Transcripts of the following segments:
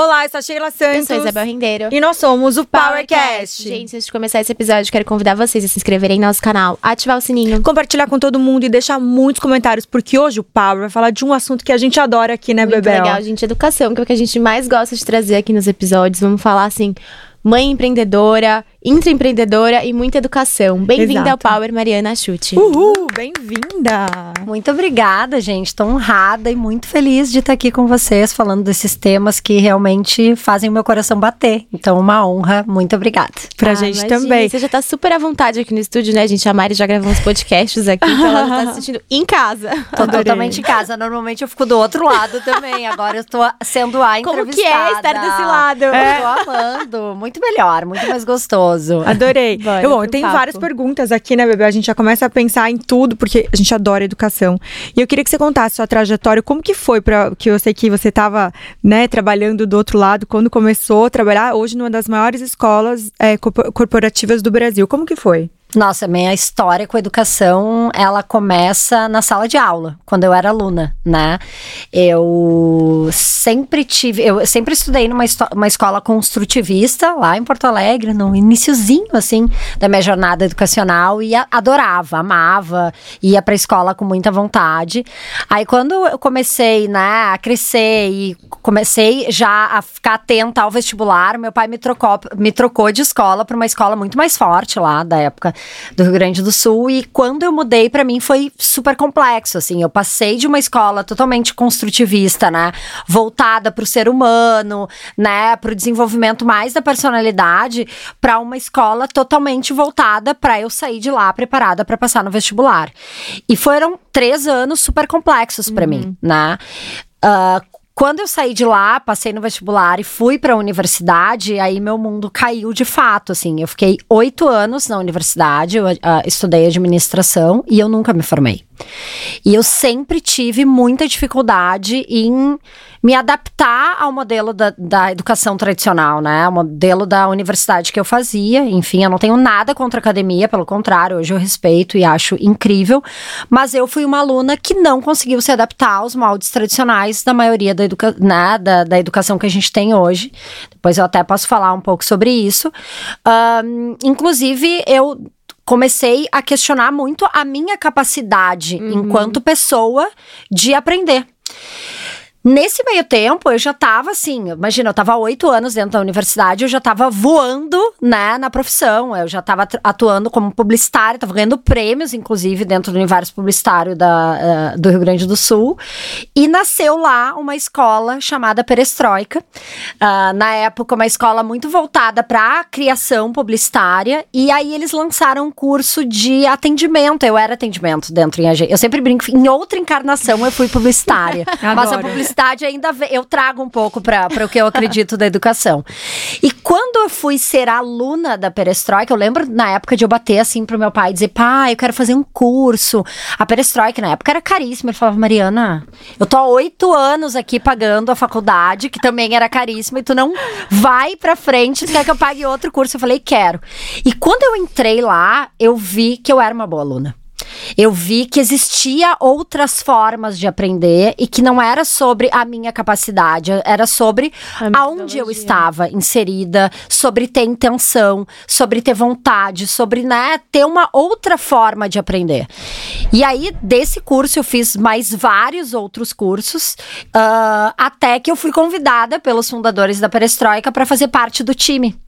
Olá, eu sou a Sheila Santos. Eu sou a Isabel Rendeiro. E nós somos o PowerCast. Gente, antes de começar esse episódio, quero convidar vocês a se inscreverem no nosso canal, ativar o sininho. Compartilhar com todo mundo e deixar muitos comentários, porque hoje o Power vai falar de um assunto que a gente adora aqui, né, Muito Bebel? legal, gente. Educação, que é o que a gente mais gosta de trazer aqui nos episódios. Vamos falar, assim, mãe empreendedora, intraempreendedora e muita educação. Bem-vinda ao. Power, Mariana Chute. Uhul, bem-vinda! Muito obrigada, gente. Estou honrada e muito feliz de estar aqui com vocês falando desses temas que realmente fazem o meu coração bater. Então, uma honra. Muito obrigada. Pra Ah, gente imagina, também. Você já tá super à vontade aqui no estúdio, né, gente? A Mari já gravou uns podcasts aqui, então ela já tá assistindo em casa. Tô Adorei. totalmente em casa. Normalmente eu fico do outro lado também. Agora eu estou sendo a Como entrevistada. que é estar desse lado? Eu tô amando. Muito melhor, muito mais gostoso. Adorei. Eu, bom, eu tenho papo. várias perguntas aqui, né, Bebel? A gente já começa a pensar em tudo, porque a gente adora educação. E eu queria que você contasse sua trajetória, como que foi para que eu sei que você estava, né, trabalhando do outro lado quando começou a trabalhar hoje numa das maiores escolas é, corpo- corporativas do Brasil. Como que foi? Nossa, minha história com educação, ela começa na sala de aula, quando eu era aluna, né? Eu sempre tive, eu sempre estudei numa uma escola construtivista lá em Porto Alegre, no iniciozinho, assim, da minha jornada educacional e adorava, amava, ia pra escola com muita vontade. Aí quando eu comecei, né, a crescer e comecei já a ficar atenta ao vestibular, meu pai me trocou, me trocou de escola para uma escola muito mais forte lá da época do Rio Grande do Sul. E quando eu mudei para mim foi super complexo, assim, eu passei de uma escola totalmente construtivista, né, voltada para o ser humano, né, para o desenvolvimento mais da personalidade, para uma escola totalmente voltada para eu sair de lá preparada para passar no vestibular. E foram três anos super complexos para mim, né? Ah, quando eu saí de lá, passei no vestibular e fui para a universidade, aí meu mundo caiu de fato, assim. Eu fiquei oito anos na universidade, eu ah, estudei administração e eu nunca me formei. E eu sempre tive muita dificuldade em me adaptar ao modelo da, da educação tradicional, né? O modelo da universidade que eu fazia. Enfim, eu não tenho nada contra a academia, pelo contrário, hoje eu respeito e acho incrível. Mas eu fui uma aluna que não conseguiu se adaptar aos moldes tradicionais da maioria da, educa né, da, da educação que a gente tem hoje. Depois eu até posso falar um pouco sobre isso. Ahn, inclusive, eu comecei a questionar muito a minha capacidade enquanto pessoa de aprender. Nesse meio tempo, eu já tava assim, imagina, eu tava há oito anos dentro da universidade, eu já tava voando, né, na profissão. Eu já tava atu- atuando como publicitária, tava ganhando prêmios, inclusive, dentro do universo publicitário da, eh, do Rio Grande do Sul. E nasceu lá uma escola chamada Perestroika. Ah, na época, uma escola muito voltada para criação publicitária. E aí eles lançaram um curso de atendimento. Eu era atendimento dentro em agência. Eu sempre brinco, em outra encarnação eu fui publicitária. Mas a Adoro. Publicidade ainda eu trago um pouco para o que eu acredito da educação. E quando eu fui ser aluna da Perestroika, eu lembro na época de eu bater assim pro meu pai e dizer, pai, eu quero fazer um curso. A Perestroika na época era caríssima. Ele falava, Mariana, eu tô há oito anos aqui pagando a faculdade, que também era caríssima, e tu não vai pra frente, tu quer que eu pague outro curso? Eu falei, quero. E quando eu entrei lá, eu vi que eu era uma boa aluna. Eu vi que existia outras formas de aprender e que não era sobre a minha capacidade, era sobre aonde eu estava inserida, sobre ter intenção, sobre ter vontade, sobre né, ter uma outra forma de aprender. E aí, desse curso, eu fiz mais vários outros cursos, ah, até que eu fui convidada pelos fundadores da Perestroika para fazer parte do time.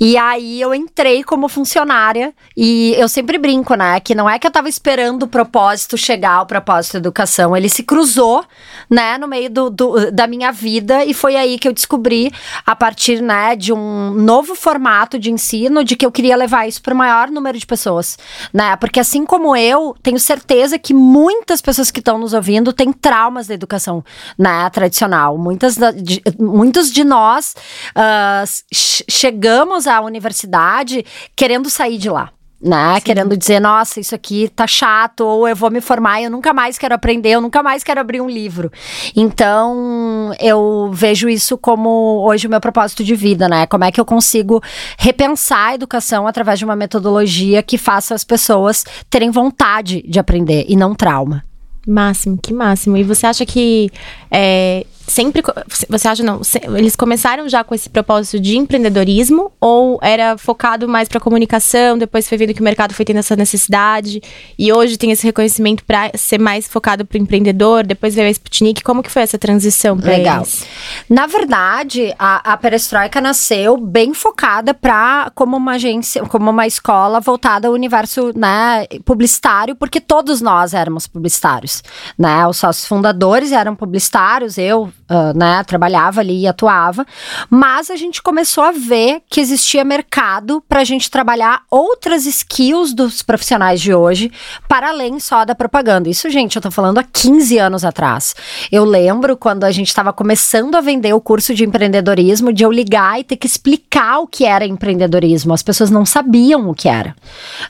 E aí eu entrei como funcionária e eu sempre brinco, né? Que não é que eu tava esperando o propósito chegar, o propósito da educação. Ele se cruzou, né, no meio do, do- da minha vida e foi aí que eu descobri, a partir, né, de um novo formato de ensino, de que eu queria levar isso para o maior número de pessoas, né? Porque assim como eu, tenho certeza que muitas pessoas que estão nos ouvindo têm traumas da educação, né, tradicional. Muitas de, muitos de nós ah, che- chegamos à universidade querendo sair de lá. Né? Querendo dizer, nossa, isso aqui tá chato, ou eu vou me formar e eu nunca mais quero aprender, eu nunca mais quero abrir um livro. Então, eu vejo isso como hoje o meu propósito de vida, né? Como é que eu consigo repensar a educação através de uma metodologia que faça as pessoas terem vontade de aprender e não trauma. Máximo, que máximo. E você acha que é, sempre. Você acha, não? Eles começaram já com esse propósito de empreendedorismo ou era focado mais para comunicação? Depois foi vendo que o mercado foi tendo essa necessidade e hoje tem esse reconhecimento para ser mais focado para o empreendedor? Depois veio a Sputnik. Como que foi essa transição para eles? Na verdade, a, a Perestroika nasceu bem focada para como uma agência, como uma escola voltada ao universo né, publicitário, porque todos nós éramos publicitários. Né? Os sócios fundadores eram publicitários, eu uh, né, trabalhava ali e atuava, mas a gente começou a ver que existia mercado para a gente trabalhar outras skills dos profissionais de hoje, para além só da propaganda. Isso, gente, eu tô falando há 15 anos atrás. Eu lembro quando a gente estava começando a vender o curso de empreendedorismo, de eu ligar e ter que explicar o que era empreendedorismo. As pessoas não sabiam o que era.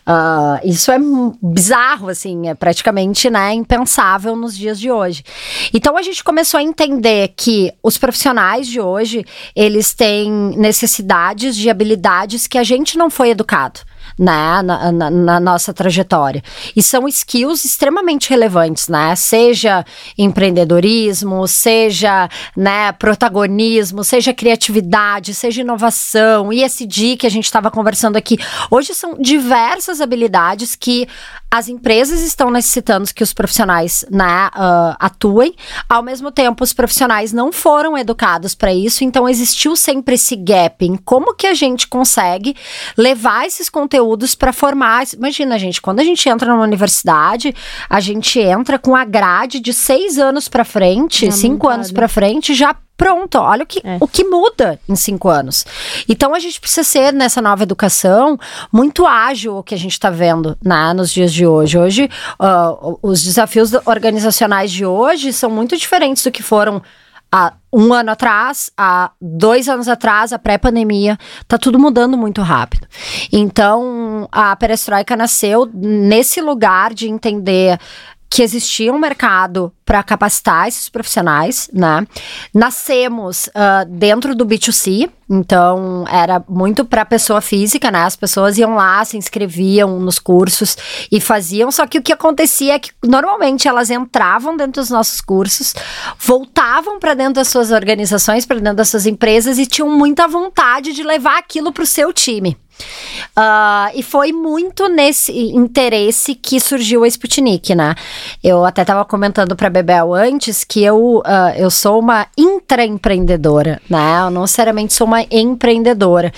Uh, isso é bizarro, assim, é praticamente né, impensável nos dias de hoje. Então a gente começou a entender que os profissionais de hoje, eles têm necessidades de habilidades que a gente não foi educado né, na, na, na, nossa trajetória. E são skills extremamente relevantes, né? Seja empreendedorismo, seja né, protagonismo, seja criatividade, seja inovação, ISD que a gente estava conversando aqui. Hoje são diversas habilidades que as empresas estão necessitando que os profissionais né, uh, atuem. Ao mesmo tempo, os profissionais não foram educados para isso, então existiu sempre esse gap em como que a gente consegue levar esses conteúdos para formar. Imagina, gente, quando a gente entra numa universidade, a gente entra com a grade de seis anos para frente, já cinco montado. anos para frente, já Pronto, olha o que, é. o que muda em cinco anos. Então a gente precisa ser nessa nova educação muito ágil o que a gente está vendo né, nos dias de hoje. Hoje, uh, os desafios organizacionais de hoje são muito diferentes do que foram há um ano atrás, há dois anos atrás, a pré-pandemia, tá tudo mudando muito rápido. Então, a perestroika nasceu nesse lugar de entender que existia um mercado para capacitar esses profissionais, né? Nascemos uh, dentro do B2C, então era muito para pessoa física, né? As pessoas iam lá, se inscreviam nos cursos e faziam. Só que o que acontecia é que normalmente elas entravam dentro dos nossos cursos, voltavam para dentro das suas organizações, para dentro das suas empresas e tinham muita vontade de levar aquilo para o seu time. Uh, e foi muito nesse interesse que surgiu a Sputnik, né? Eu até estava comentando para Bebel antes que eu, uh, eu sou uma intraempreendedora, né? Eu não necessariamente sou uma empreendedora,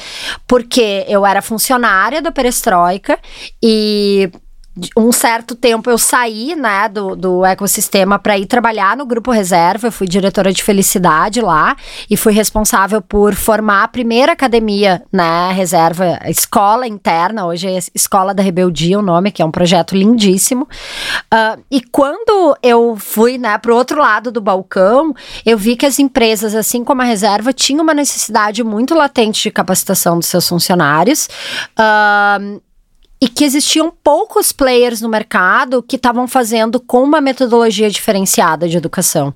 porque eu era funcionária da Perestroika e um certo tempo eu saí, né, do, do ecossistema para ir trabalhar no Grupo Reserva. Eu fui diretora de felicidade lá e fui responsável por formar a primeira academia, né, reserva, escola interna. Hoje é Escola da Rebeldia, o nome, que é um projeto lindíssimo. Uh, e quando eu fui, né, pro outro lado do balcão, eu vi que as empresas, assim como a reserva, tinham uma necessidade muito latente de capacitação dos seus funcionários. Uh, e que existiam poucos players no mercado que estavam fazendo com uma metodologia diferenciada de educação.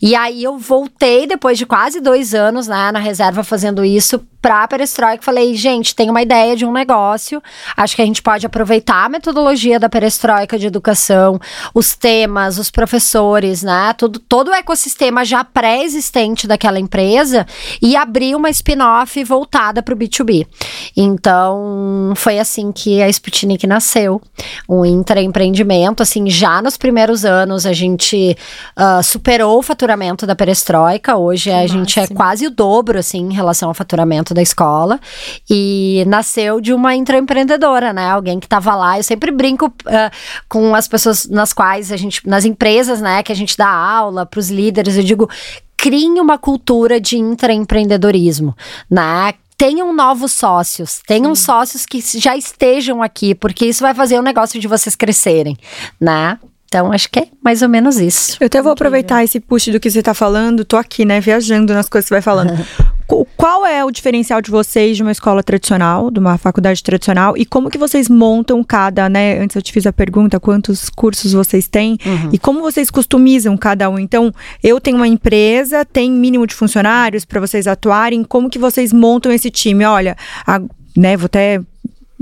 E aí eu voltei depois de quase dois anos né, na reserva fazendo isso para a Perestroika. Falei, gente, tem uma ideia de um negócio. Acho que a gente pode aproveitar a metodologia da Perestroika de educação, os temas, os professores, né? Tudo, todo o ecossistema já pré-existente daquela empresa e abrir uma spin-off voltada para o B2B. Então, foi assim que a Sputnik nasceu. Um intraempreendimento, assim, já nos primeiros anos a gente uh, superou o faturamento da Perestroika. Hoje que a gente é quase o dobro, assim, em relação ao faturamento da escola e nasceu de uma intraempreendedora, né? Alguém que estava lá. Eu sempre brinco uh, com as pessoas nas quais a gente, nas empresas, né, que a gente dá aula para os líderes. Eu digo, criem uma cultura de intraempreendedorismo, né? tenham novos sócios, tenham Sim. sócios que já estejam aqui, porque isso vai fazer o negócio de vocês crescerem, né? Então, acho que é mais ou menos isso. Eu até vou aproveitar esse push do que você está falando. Tô aqui, né, viajando nas coisas que você vai falando. Qual é o diferencial de vocês de uma escola tradicional, de uma faculdade tradicional, e como que vocês montam cada, né? Antes eu te fiz a pergunta, quantos cursos vocês têm uhum. e como vocês customizam cada um. Então, eu tenho uma empresa, tem mínimo de funcionários para vocês atuarem, como que vocês montam esse time? Olha, a, né, vou até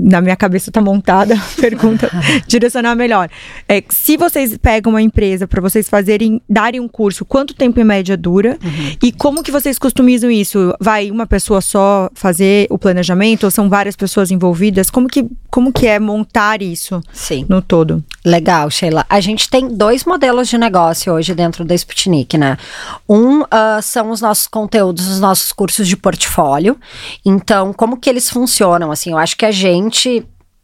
na minha cabeça tá montada a pergunta, direcionar melhor. É, se vocês pegam uma empresa para vocês fazerem, darem um curso, quanto tempo em média dura? Uhum. E como que vocês customizam isso? Vai uma pessoa só fazer o planejamento ou são várias pessoas envolvidas? Como que, como que é montar isso Sim. no todo? Legal, Sheila. A gente tem dois modelos de negócio hoje dentro da Sputnik, né? Um uh, são os nossos conteúdos, os nossos cursos de portfólio. Então, como que eles funcionam? Assim, eu acho que a gente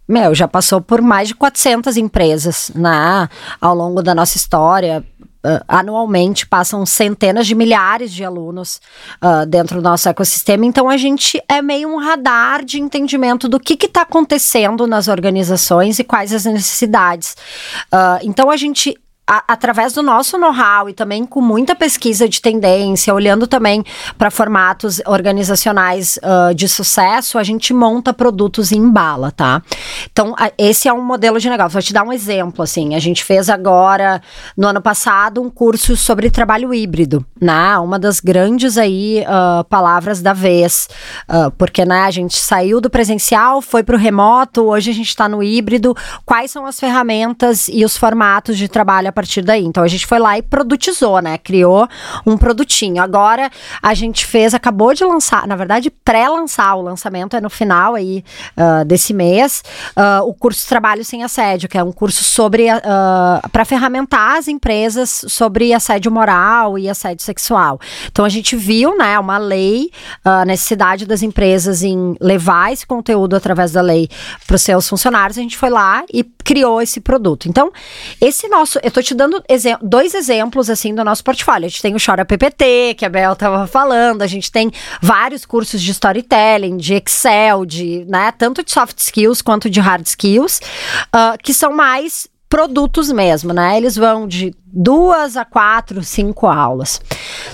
meu, já passou por mais de 400 empresas, né, ao longo da nossa história. Uh, anualmente passam centenas de milhares de alunos uh, dentro do nosso ecossistema, então a gente é meio um radar de entendimento do que está acontecendo nas organizações e quais as necessidades. Uh, então a gente a, através do nosso know-how e também com muita pesquisa de tendência, olhando também para formatos organizacionais uh, de sucesso, a gente monta produtos em bala, tá? Então, a, esse é um modelo de negócio. Vou te dar um exemplo, assim. A gente fez agora, no ano passado, um curso sobre trabalho híbrido, né? Uma das grandes aí uh, palavras da vez, uh, porque, né, a gente saiu do presencial, foi para o remoto, hoje a gente está no híbrido. Quais são as ferramentas e os formatos de trabalho partir daí. Então a gente foi lá e produtizou, né? Criou um produtinho. Agora a gente fez, acabou de lançar, na verdade, pré-lançar, o lançamento é no final aí uh, desse mês, uh, o curso Trabalho Sem Assédio, que é um curso sobre uh, para ferramentar as empresas sobre assédio moral e assédio sexual. Então a gente viu, né, uma lei, a necessidade das empresas em levar esse conteúdo através da lei para os seus funcionários, a gente foi lá e criou esse produto. Então, esse nosso, eu tô te dando dois exemplos assim do nosso portfólio. A gente tem o Chora PPT, que a Bel estava falando, a gente tem vários cursos de storytelling, de Excel, de, né, tanto de soft skills quanto de hard skills, uh, que são mais produtos mesmo, né? Eles vão de duas a quatro, cinco aulas.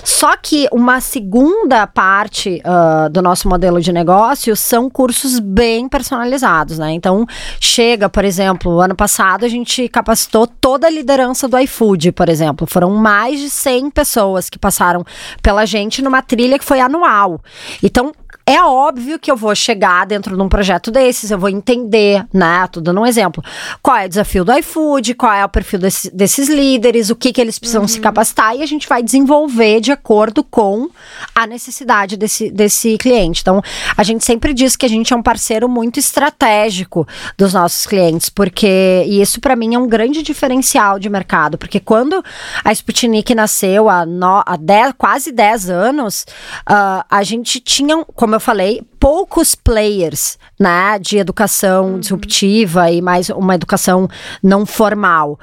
Só que uma segunda parte uh, do nosso modelo de negócio são cursos bem personalizados, né? Então, chega, por exemplo, ano passado a gente capacitou toda a liderança do iFood, por exemplo. Foram mais de 100 pessoas que passaram pela gente numa trilha que foi anual. Então, é óbvio que eu vou chegar dentro de um projeto desses, eu vou entender, né? Tô dando um exemplo. Qual é o desafio do iFood, qual é o perfil desse, desses líderes, o que, que eles precisam uhum. se capacitar, e a gente vai desenvolver de acordo com a necessidade desse, desse cliente. Então, a gente sempre diz que a gente é um parceiro muito estratégico dos nossos clientes, porque, e isso para mim é um grande diferencial de mercado, porque quando a Sputnik nasceu há, no, há dez, quase 10 anos, uh, a gente tinha, como eu falei, poucos players, né, de educação uhum. disruptiva e mais uma educação não formal.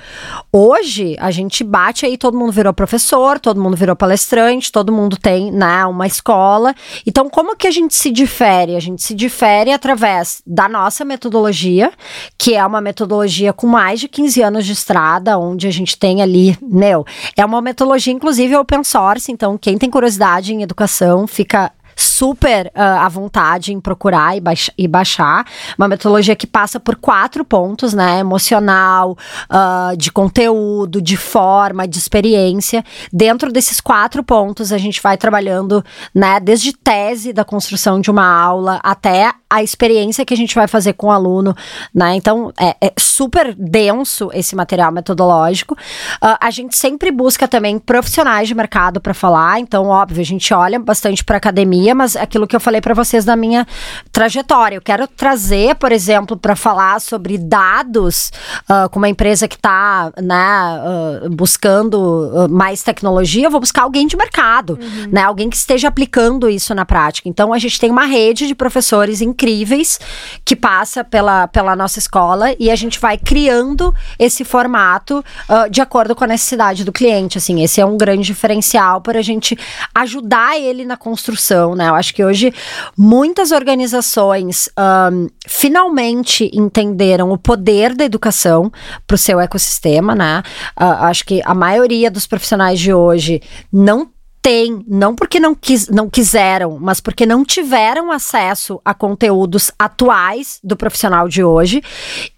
Hoje, a gente bate aí, todo mundo virou professor, todo mundo virou palestrante, todo mundo tem, né, uma escola. Então, como que a gente se difere? A gente se difere através da nossa metodologia, que é uma metodologia com mais de 15 anos de estrada, onde a gente tem ali, meu, é uma metodologia, inclusive, open source, então quem tem curiosidade em educação fica super uh, à vontade em procurar e, e, baixar. Uma metodologia que passa por quatro pontos, né? Emocional, uh, de conteúdo, de forma, de experiência. Dentro desses quatro pontos, a gente vai trabalhando, né? Desde tese da construção de uma aula até a experiência que a gente vai fazer com o aluno, né? Então, é, é super denso esse material metodológico. Uh, a gente sempre busca também profissionais de mercado para falar. Então, óbvio, a gente olha bastante para academia, mas aquilo que eu falei para vocês da minha trajetória. Eu quero trazer, por exemplo, para falar sobre dados uh, com uma empresa que está né, uh, buscando mais tecnologia, eu vou buscar alguém de mercado, uhum. né? Alguém que esteja aplicando isso na prática. Então, a gente tem uma rede de professores incríveis incríveis que passa pela, pela nossa escola e a gente vai criando esse formato uh, de acordo com a necessidade do cliente. Assim, esse é um grande diferencial para a gente ajudar ele na construção, né? Eu acho que hoje muitas organizações um, finalmente entenderam o poder da educação para o seu ecossistema, né? Uh, acho que a maioria dos profissionais de hoje não tem, não porque não, quis, não quiseram, mas porque não tiveram acesso a conteúdos atuais do profissional de hoje.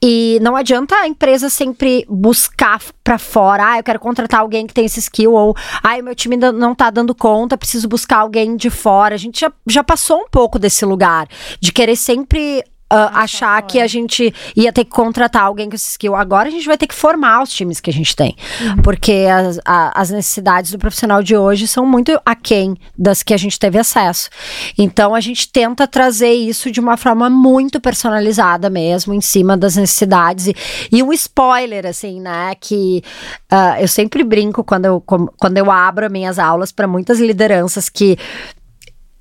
E não adianta a empresa sempre buscar para fora, ah, eu quero contratar alguém que tem esse skill, ou ah, o meu time não tá dando conta, preciso buscar alguém de fora. A gente já, já passou um pouco desse lugar de querer sempre uh, achar que a gente ia ter que contratar alguém com esse skill. Agora a gente vai ter que formar os times que a gente tem. Uhum. Porque as, a, as necessidades do profissional de hoje são muito aquém das que a gente teve acesso. Então a gente tenta trazer isso de uma forma muito personalizada mesmo, em cima das necessidades. E, e um spoiler, assim, né? Que uh, eu sempre brinco quando eu, quando eu abro minhas aulas para muitas lideranças que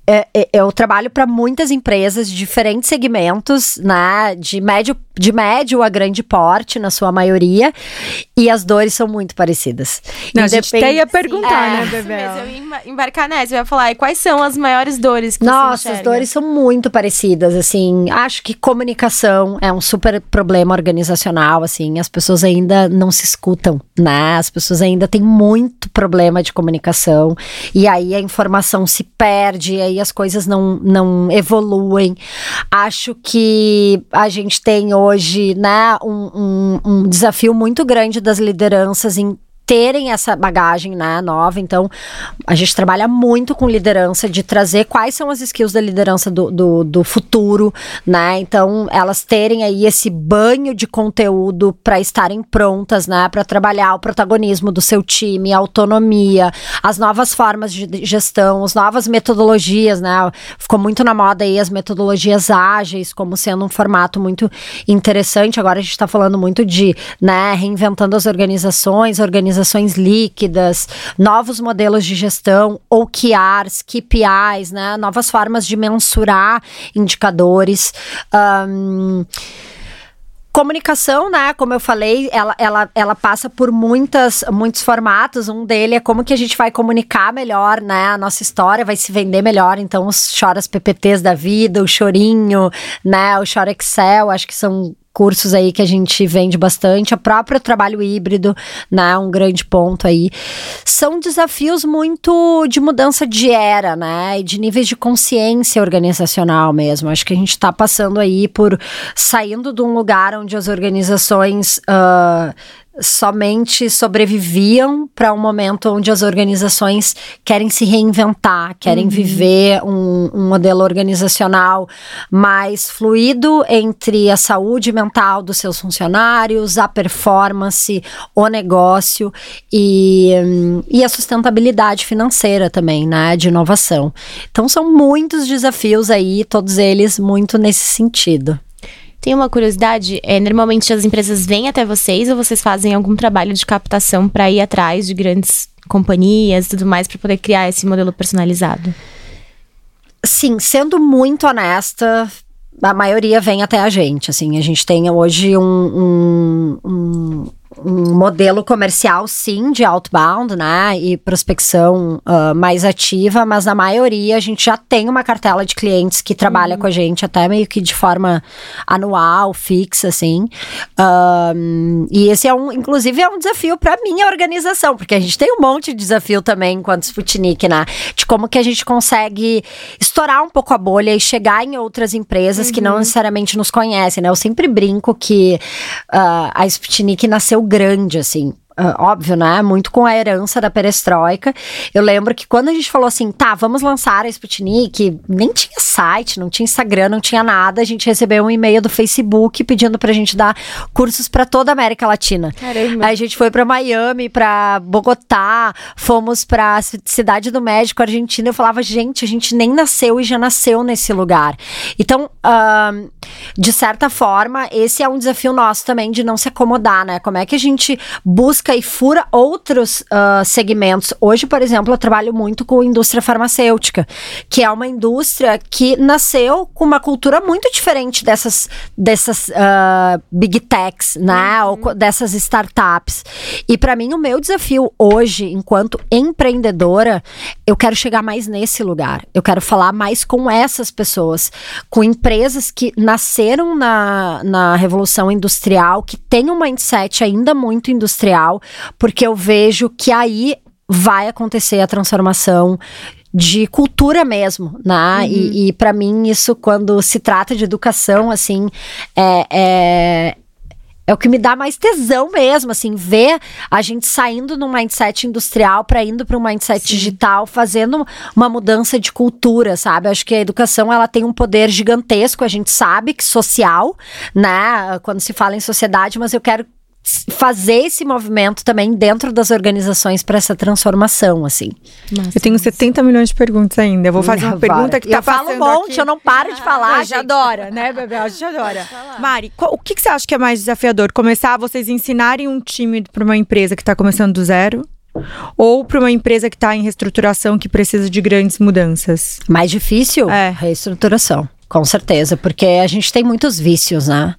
é, é, eu trabalho para muitas empresas de diferentes segmentos, né? De médio, de médio a grande porte, na sua maioria, e as dores são muito parecidas. Não, a gente até ia perguntar, é, né, Bebê? eu ia embarcar nessa, eu ia falar, e quais são as maiores dores que Nossa, as dores são muito parecidas, assim. Acho que comunicação é um super problema organizacional, assim. As pessoas ainda não se escutam, né? As pessoas ainda têm muito problema de comunicação, e aí a informação se perde, aí as coisas não, não evoluem. Acho que a gente tem hoje, né, um, um, um desafio muito grande das lideranças em terem essa bagagem né, nova. Então, a gente trabalha muito com liderança, de trazer quais são as skills da liderança do, do, do futuro, né? Então, elas terem aí esse banho de conteúdo para estarem prontas, né? Para trabalhar o protagonismo do seu time, a autonomia, as novas formas de gestão, as novas metodologias, né? Ficou muito na moda aí as metodologias ágeis, como sendo um formato muito interessante. Agora a gente está falando muito de, né, reinventando as organizações, organizações organizações líquidas, novos modelos de gestão, OKRs, KPIs, né? Novas formas de mensurar indicadores. Um, comunicação, né? Como eu falei, ela, ela, ela passa por muitas, muitos formatos. Um dele é como que a gente vai comunicar melhor, né? A nossa história vai se vender melhor. Então, os choras PPTs da vida, o chorinho, né? O chora Excel, acho que são cursos aí que a gente vende bastante, o próprio trabalho híbrido, né, um grande ponto aí. São desafios muito de mudança de era, né, e de níveis de consciência organizacional mesmo. Acho que a gente está passando aí por saindo de um lugar onde as organizações uh, somente sobreviviam para um momento onde as organizações querem se reinventar, querem uhum. viver um, um, modelo organizacional mais fluido entre a saúde mental dos seus funcionários, a performance, o negócio e, e a sustentabilidade financeira também, né, de inovação. Então são muitos desafios aí, todos eles muito nesse sentido. Tem uma curiosidade, é, normalmente as empresas vêm até vocês ou vocês fazem algum trabalho de captação para ir atrás de grandes companhias e tudo mais para poder criar esse modelo personalizado? Sim, sendo muito honesta, a maioria vem até a gente. Assim, a gente tem hoje um, um, um um modelo comercial, sim, de outbound, né? E prospecção uh, mais ativa, mas na maioria a gente já tem uma cartela de clientes que trabalha uhum. com a gente até meio que de forma anual, fixa, assim. Uh, e esse é um, inclusive, é um desafio para minha organização, porque a gente tem um monte de desafio também enquanto Sputnik, né? De como que a gente consegue estourar um pouco a bolha e chegar em outras empresas uhum. que não uhum. necessariamente nos conhecem, né? Eu sempre brinco que uh, a Sputnik nasceu grande, assim. Uh, óbvio, né? Muito com a herança da perestroika. Eu lembro que quando a gente falou assim, tá, vamos lançar a Sputnik, nem tinha site, não tinha Instagram, não tinha nada. A gente recebeu um e-mail do Facebook pedindo pra gente dar cursos para toda a América Latina. Caramba. Aí a gente foi para Miami, para Bogotá, fomos pra Cidade do México, Argentina. Eu falava, gente, a gente nem nasceu e já nasceu nesse lugar. Então, de certa forma, esse é um desafio nosso também de não se acomodar, né? Como é que a gente busca busca e fura outros uh, segmentos. Hoje, por exemplo, eu trabalho muito com indústria farmacêutica, que é uma indústria que nasceu com uma cultura muito diferente dessas, dessas uh, big techs, né? Uhum. Ou dessas startups. E para mim, o meu desafio hoje, enquanto empreendedora, eu quero chegar mais nesse lugar. Eu quero falar mais com essas pessoas, com empresas que nasceram na, na Revolução Industrial, que têm um mindset ainda muito industrial porque eu vejo que aí vai acontecer a transformação de cultura mesmo, né? Uhum. E, e para mim isso, quando se trata de educação, assim, é, é é o que me dá mais tesão mesmo, assim, ver a gente saindo num mindset industrial para indo para um mindset Sim. digital, fazendo uma mudança de cultura, sabe? Acho que a educação ela tem um poder gigantesco, a gente sabe que social, né? Quando se fala em sociedade, mas eu quero fazer esse movimento também dentro das organizações para essa transformação, assim. Nossa, eu tenho 70 milhões de perguntas ainda. Eu vou fazer uma pergunta que tá eu falo um monte, aqui. eu não paro de falar. A gente adora, né, Bebel? A gente adora. Mari, qual, o que, que você acha que é mais desafiador? Começar vocês ensinarem um time para uma empresa que está começando do zero? Ou para uma empresa que está em reestruturação que precisa de grandes mudanças? Mais difícil? É. Reestruturação. Com certeza, porque a gente tem muitos vícios, né?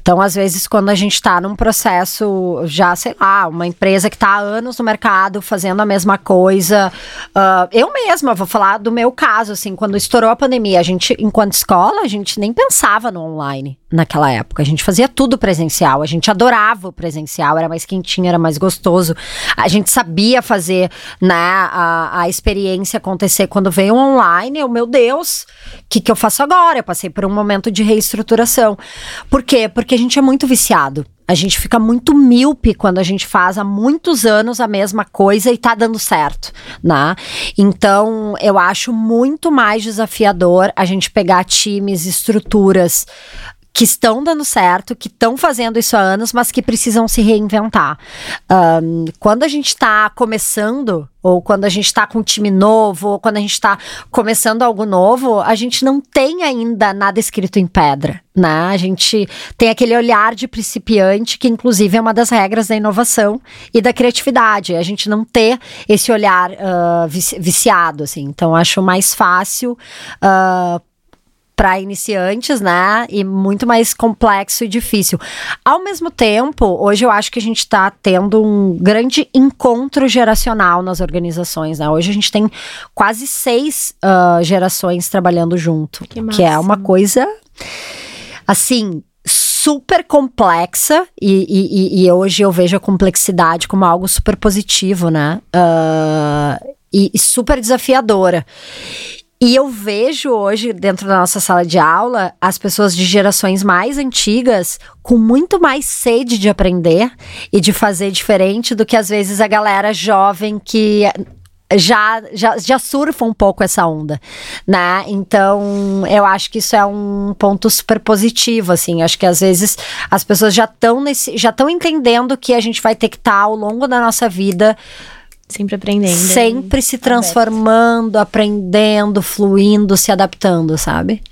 Então, às vezes, quando a gente está num processo, já, sei lá, uma empresa que está há anos no mercado fazendo a mesma coisa. Uh, eu mesma vou falar do meu caso, assim, quando estourou a pandemia, a gente, enquanto escola, a gente nem pensava no online naquela época. A gente fazia tudo presencial, a gente adorava o presencial, era mais quentinho, era mais gostoso. A gente sabia fazer, né, a, a experiência acontecer quando veio online. Eu, meu Deus, o que, que eu faço agora? Eu passei por um momento de reestruturação. Por quê? Porque a gente é muito viciado. A gente fica muito míope quando a gente faz há muitos anos a mesma coisa e tá dando certo, né? Então, eu acho muito mais desafiador a gente pegar times, estruturas que estão dando certo, que estão fazendo isso há anos, mas que precisam se reinventar. Um, quando a gente está começando, ou quando a gente está com um time novo, ou quando a gente está começando algo novo, a gente não tem ainda nada escrito em pedra, né? A gente tem aquele olhar de principiante, que inclusive é uma das regras da inovação e da criatividade. A gente não ter esse olhar uh, viciado, assim. Então, acho mais fácil uh, para iniciantes, né? E muito mais complexo e difícil. Ao mesmo tempo, hoje eu acho que a gente está tendo um grande encontro geracional nas organizações, né? Hoje a gente tem quase seis uh, gerações trabalhando junto, que, que é uma coisa assim super complexa e, e, e, hoje eu vejo a complexidade como algo super positivo, né? Uh, e, e super desafiadora. E eu vejo hoje, dentro da nossa sala de aula, as pessoas de gerações mais antigas com muito mais sede de aprender e de fazer diferente do que às vezes a galera jovem que já, já, já surfa um pouco essa onda, né? Então, eu acho que isso é um ponto super positivo, assim. Acho que às vezes as pessoas já estão já estão entendendo que a gente vai ter que estar tá, ao longo da nossa vida Sempre aprendendo. Sempre se transformando, aprendendo, fluindo, se adaptando, sabe?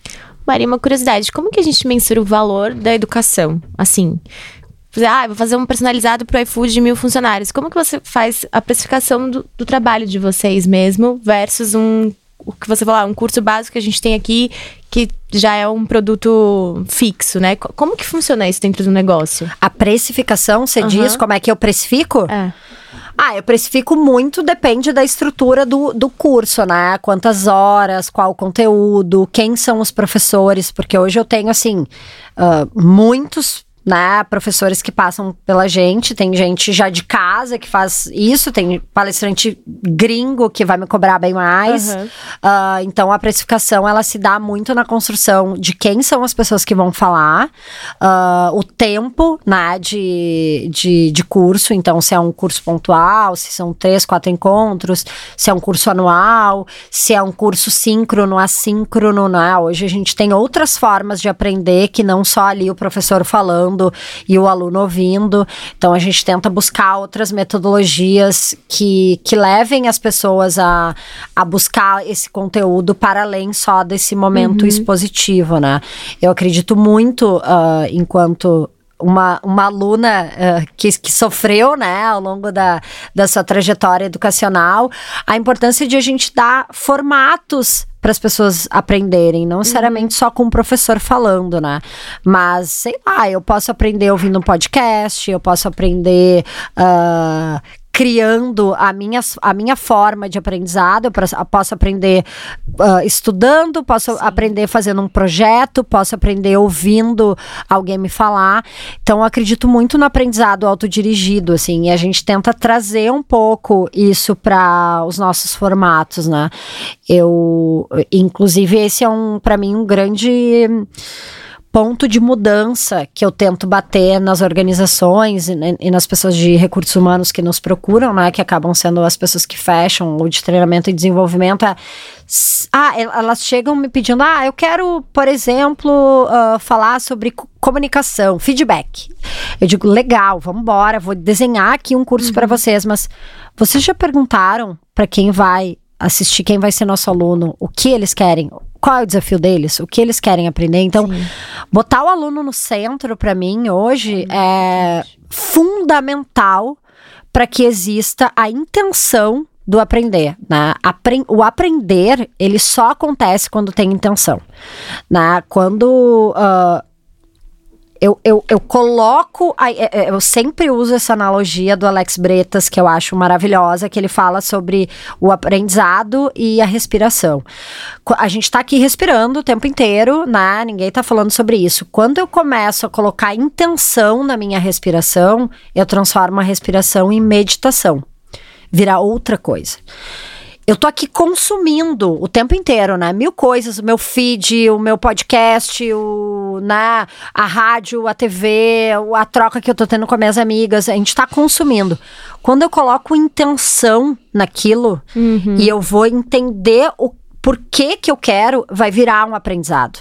Maria, uma curiosidade: como que a gente mensura o valor da educação? Assim, ah, vou fazer um personalizado para o iFood de mil funcionários. Como que você faz a precificação do, do trabalho de vocês mesmo versus um o que você falou, um curso básico que a gente tem aqui que já é um produto fixo, né? Como que funciona isso dentro do negócio? A precificação, você uhum. diz como é que eu precifico? É. Ah, eu precifico muito, depende da estrutura do, do curso, né? Quantas horas, qual conteúdo, quem são os professores, porque hoje eu tenho, assim, uh, muitos né? Professores que passam pela gente, tem gente já de casa que faz isso, tem palestrante gringo que vai me cobrar bem mais. Uhum. Uh, então a precificação ela se dá muito na construção de quem são as pessoas que vão falar, uh, o tempo, né? De, de, de curso, então se é um curso pontual, se são três, quatro encontros, se é um curso anual, se é um curso síncrono, assíncrono, né? Hoje a gente tem outras formas de aprender que não só ali o professor falando e o aluno ouvindo. Então a gente tenta buscar outras metodologias que, que levem as pessoas a, a buscar esse conteúdo para além só desse momento uhum. expositivo, né? Eu acredito muito uh, enquanto uma, uma aluna uh, que, que sofreu, né, ao longo da, da sua trajetória educacional, a importância de a gente dar formatos para as pessoas aprenderem, não necessariamente só com o professor falando, né? Mas, sei lá, eu posso aprender ouvindo um podcast, eu posso aprender uh, criando a minha, a minha forma de aprendizado. Eu posso aprender uh, estudando, posso Sim. aprender fazendo um projeto, posso aprender ouvindo alguém me falar. Então, eu acredito muito no aprendizado autodirigido, assim, e a gente tenta trazer um pouco isso para os nossos formatos, né? Eu, inclusive, esse é um, para mim, um grande ponto de mudança que eu tento bater nas organizações e, e, nas pessoas de recursos humanos que nos procuram, né, que acabam sendo as pessoas que fecham o de treinamento e desenvolvimento, é, ah, elas chegam me pedindo, ah, eu quero, por exemplo, uh, falar sobre comunicação, feedback. Eu digo, legal, vamos embora, vou desenhar aqui um curso uhum. para vocês, mas vocês já perguntaram para quem vai assistir, quem vai ser nosso aluno, o que eles querem, qual é o desafio deles, o que eles querem aprender. Então, Sim. botar o aluno no centro, para mim, hoje, é, é fundamental para que exista a intenção do aprender, né? Apre o aprender, ele só acontece quando tem intenção, né? Quando uh, eu, eu, eu coloco. É, é, eu sempre uso essa analogia do Alex Bretas, que eu acho maravilhosa, que ele fala sobre o aprendizado e a respiração. A gente está aqui respirando o tempo inteiro, né? Ninguém está falando sobre isso. Quando eu começo a colocar intenção na minha respiração, eu transformo a respiração em meditação. Virar outra coisa eu tô aqui consumindo o tempo inteiro, né? Mil coisas, o meu feed, o meu podcast, o, né? a rádio, a TV, a troca que eu tô tendo com as minhas amigas. A gente tá consumindo. Quando eu coloco intenção naquilo uhum. e eu vou entender o por que, que eu quero, vai virar um aprendizado.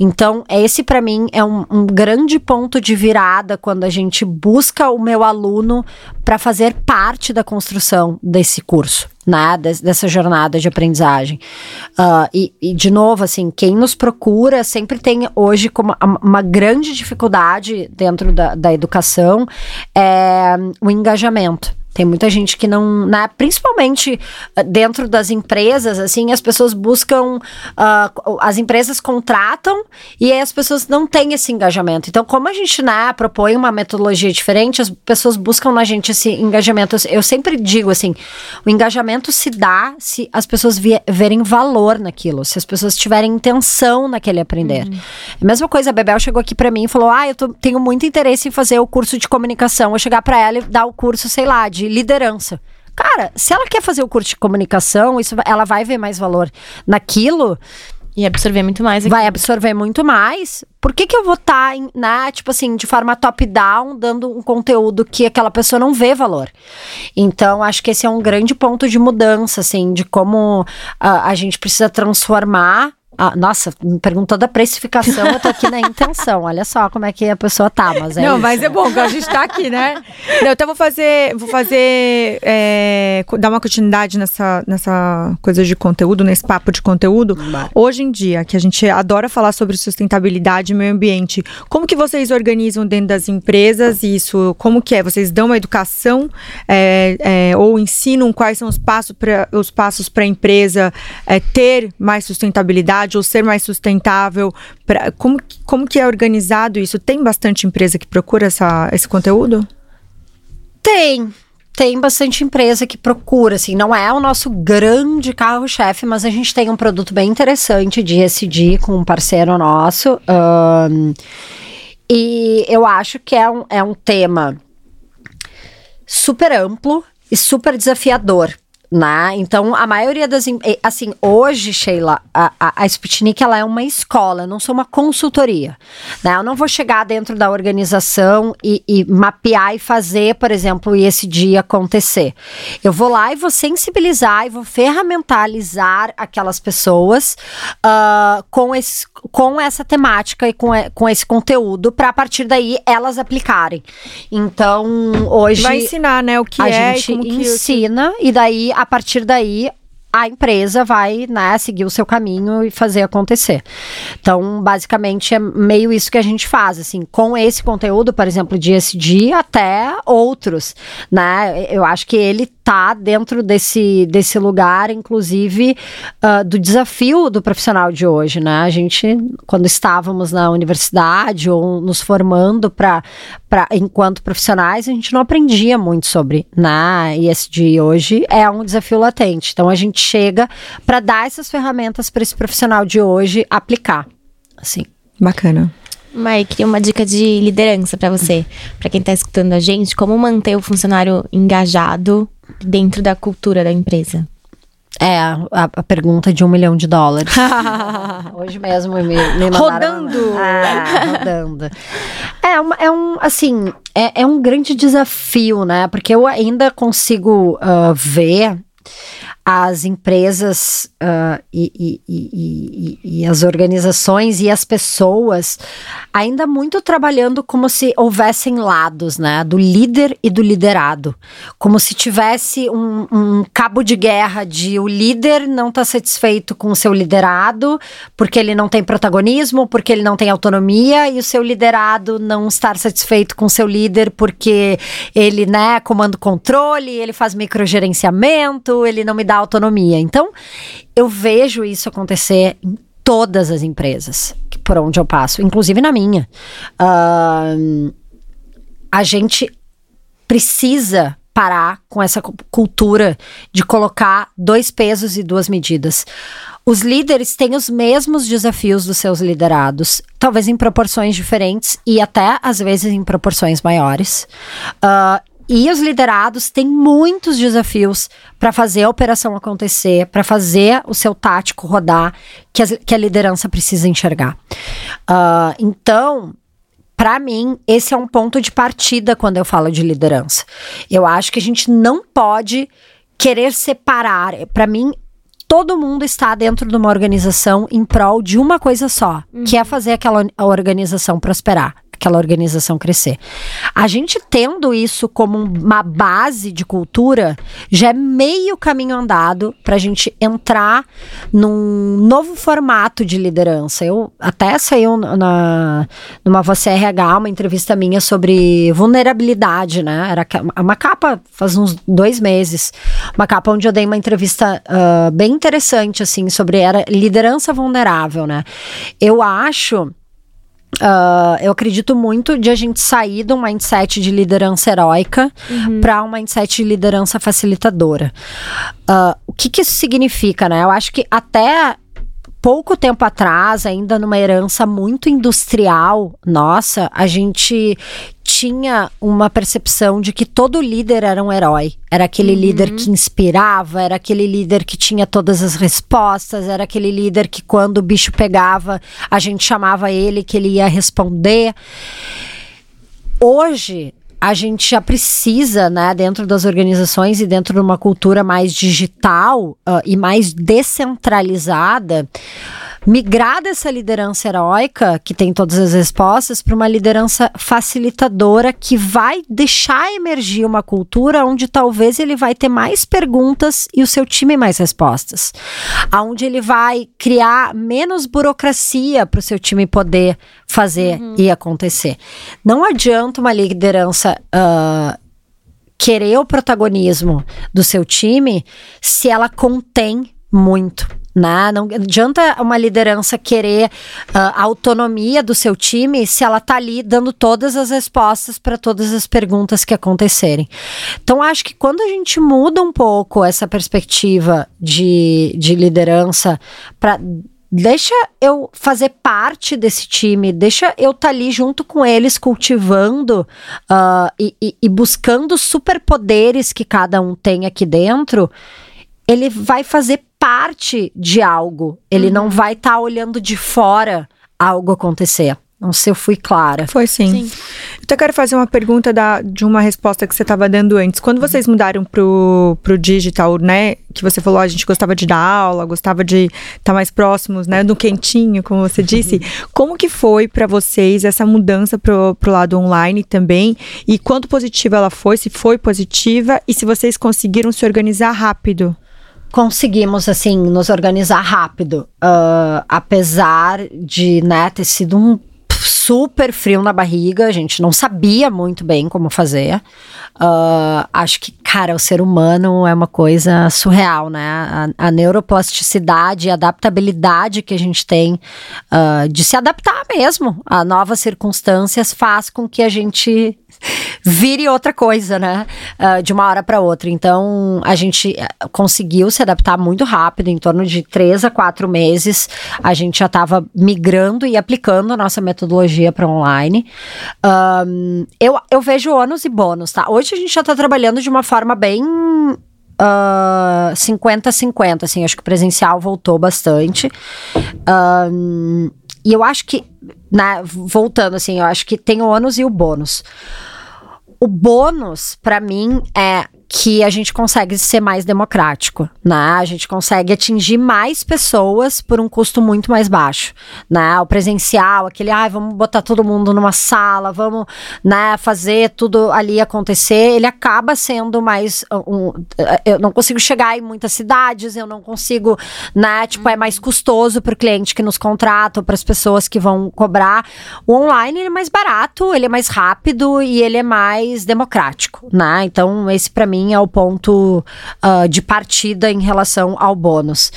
Então, esse para mim é um, um, grande ponto de virada quando a gente busca o meu aluno para fazer parte da construção desse curso. Né, dessa jornada de aprendizagem. Uh, e, e, de novo, assim, quem nos procura sempre tem hoje como uma grande dificuldade dentro da, da educação é o engajamento. Tem muita gente que não, né, principalmente ah, dentro das empresas, assim, as pessoas buscam, uh, as empresas contratam e aí as pessoas não têm esse engajamento. Então, como a gente, né, propõe uma metodologia diferente, as pessoas buscam na gente esse engajamento. Eu sempre digo assim, o engajamento se dá se as pessoas verem valor naquilo, se as pessoas tiverem intenção naquele aprender. Uhum. A mesma coisa, a Bebel chegou aqui para mim e falou: "Ah, eu tô, tenho muito interesse em fazer o curso de comunicação". Eu chegar para ela e dar o curso, sei lá, de liderança. Cara, se ela quer fazer o curso de comunicação, isso, ela vai ver mais valor naquilo. E absorver muito mais. Aqui. Vai absorver muito mais. Por que, que eu vou estar, tá, né, tipo assim, de forma top-down, dando um conteúdo que aquela pessoa não vê valor? Então, acho que esse é um grande ponto de mudança, assim, de como a, a gente precisa transformar ah, nossa, me perguntou da precificação, eu tô aqui na intenção. Olha só como é que a pessoa tá, mas é Não, isso. mas é bom que a gente tá aqui, né? Não, então vou fazer, vou fazer, é, dar uma continuidade nessa, nessa coisa de conteúdo, nesse papo de conteúdo. Hoje em dia, que a gente adora falar sobre sustentabilidade e meio ambiente, como que vocês organizam dentro das empresas isso? Como que é? Vocês dão uma educação é, é, ou ensinam quais são os passos para os passos para a empresa é, ter mais sustentabilidade? Ou ser mais sustentável? Pra, como, como que é organizado isso? Tem bastante empresa que procura essa, esse conteúdo? Tem, tem bastante empresa que procura, assim, não é o nosso grande carro-chefe, mas a gente tem um produto bem interessante de SD com um parceiro nosso. Um, e eu acho que é um, é um tema super amplo e super desafiador né? Então, a maioria das. Assim, hoje, Sheila, a, a, a Sputnik ela é uma escola, eu não sou uma consultoria. Né? Eu não vou chegar dentro da organização e, e mapear e fazer, por exemplo, esse dia acontecer. Eu vou lá e vou sensibilizar e vou ferramentalizar aquelas pessoas uh, com, esse, com essa temática e com, com esse conteúdo para a partir daí elas aplicarem. Então, hoje. Vai ensinar, né? O que a é. Gente ensina que... e daí a partir daí a empresa vai né, seguir o seu caminho e fazer acontecer. Então, basicamente, é meio isso que a gente faz, assim, com esse conteúdo, por exemplo, de SD até outros, né? Eu acho que ele tá dentro desse, desse lugar, inclusive, uh, do desafio do profissional de hoje, né? A gente, quando estávamos na universidade ou nos formando para enquanto profissionais, a gente não aprendia muito sobre na né? ISD hoje é um desafio latente. Então a gente chega para dar essas ferramentas para esse profissional de hoje aplicar. Assim. Bacana. Mai, queria uma dica de liderança para você, para quem está escutando a gente, como manter o funcionário engajado dentro da cultura da empresa? É, a, a, pergunta de um milhão de dólares. Hoje mesmo me, me mandaram... Rodando! É, rodando. É, uma, é um, assim, é, é um grande desafio, né? Porque eu ainda consigo uh, ver as empresas uh, e, e, e, e, as organizações e as pessoas ainda muito trabalhando como se houvessem lados, né? Do líder e do liderado. Como se tivesse um, um cabo de guerra de o líder não está satisfeito com o seu liderado porque ele não tem protagonismo, porque ele não tem autonomia, e o seu liderado não estar satisfeito com o seu líder porque ele, né, comanda o controle, ele faz microgerenciamento, ele não me dá autonomia. Então, eu vejo isso acontecer em todas as empresas por onde eu passo, inclusive na minha. Uh, a gente precisa parar com essa cultura de colocar dois pesos e duas medidas. Os líderes têm os mesmos desafios dos seus liderados, talvez em proporções diferentes e até às vezes em proporções maiores. Uh, e os liderados têm muitos desafios para fazer a operação acontecer, para fazer o seu tático rodar, que a, que a liderança precisa enxergar. Uh, então, para mim, esse é um ponto de partida quando eu falo de liderança. Eu acho que a gente não pode querer separar. Para mim, todo mundo está dentro de uma organização em prol de uma coisa só, uhum. que é fazer aquela organização prosperar aquela organização crescer. A gente tendo isso como uma base de cultura, já é meio caminho andado para a gente entrar num novo formato de liderança. Eu até saiu na, numa Você RH, uma entrevista minha sobre vulnerabilidade, né? Era uma capa faz uns dois meses. Uma capa onde eu dei uma entrevista uh, bem interessante, assim, sobre era liderança vulnerável, né? Eu acho Uh, eu acredito muito de a gente sair de um mindset de liderança heróica uhum. para um mindset de liderança facilitadora. Uh, o que, que isso significa, né? Eu acho que até pouco tempo atrás, ainda numa herança muito industrial nossa, a gente tinha uma percepção de que todo líder era um herói. Era aquele uhum. líder que inspirava, era aquele líder que tinha todas as respostas, era aquele líder que quando o bicho pegava, a gente chamava ele que ele ia responder. Hoje, a gente já precisa, né, dentro das organizações e dentro de uma cultura mais digital uh, e mais descentralizada, migrar dessa liderança heróica, que tem todas as respostas, para uma liderança facilitadora que vai deixar emergir uma cultura onde talvez ele vai ter mais perguntas e o seu time mais respostas. Onde ele vai criar menos burocracia para o seu time poder fazer uhum. e acontecer. Não adianta uma liderança. Uh, querer o protagonismo do seu time se ela contém muito né? Não adianta uma liderança querer uh, a autonomia do seu time se ela tá ali dando todas as respostas para todas as perguntas que acontecerem. Então, acho que quando a gente muda um pouco essa perspectiva de, de liderança para deixa eu fazer parte desse time, deixa eu estar tá ali junto com eles, cultivando uh, e, e, e buscando superpoderes que cada um tem aqui dentro, ele vai fazer parte de algo. Ele uhum. não vai estar tá olhando de fora algo acontecer. Não sei se eu fui clara. Foi sim. sim. Então eu quero fazer uma pergunta da, de uma resposta que você estava dando antes. Quando vocês mudaram pro, pro digital, né? Que você falou, a gente gostava de dar aula, gostava de estar tá mais próximos, né? Do quentinho, como você disse. Uhum. Como que foi para vocês essa mudança pro, pro lado online também? E quanto positiva ela foi? Se foi positiva? E se vocês conseguiram se organizar rápido? Conseguimos assim nos organizar rápido, uh, apesar de né, ter sido um super frio na barriga, a gente não sabia muito bem como fazer. Uh, acho que, cara, o ser humano é uma coisa surreal, né? A, a neuroplasticidade, a adaptabilidade que a gente tem uh, de se adaptar mesmo a novas circunstâncias faz com que a gente vire outra coisa, né? Uh, de uma hora para outra. Então, a gente eh, conseguiu se adaptar muito rápido, em torno de três a quatro meses. A gente já estava migrando e aplicando a nossa metodologia para online. Um, eu, eu vejo ônus e bônus, tá? Hoje a gente já está trabalhando de uma forma bem uh, ah, 50-50, assim, acho que o presencial voltou bastante. Ahn, e eu acho que, né, voltando assim, eu acho que tem o ônus e o bônus. O bônus, pra mim, é que a gente consegue ser mais democrático, né? A gente consegue atingir mais pessoas por um custo muito mais baixo, né? O presencial, aquele, ai, vamos botar todo mundo numa sala, vamos, né, fazer tudo ali acontecer, ele acaba sendo mais um, eu não consigo chegar em muitas cidades, eu não consigo, né, tipo, é mais custoso para o cliente que nos contrata, para as pessoas que vão cobrar. O online ele é mais barato, ele é mais rápido e ele é mais democrático, né? Então, esse para mim é o ponto ah, de partida em relação ao bônus.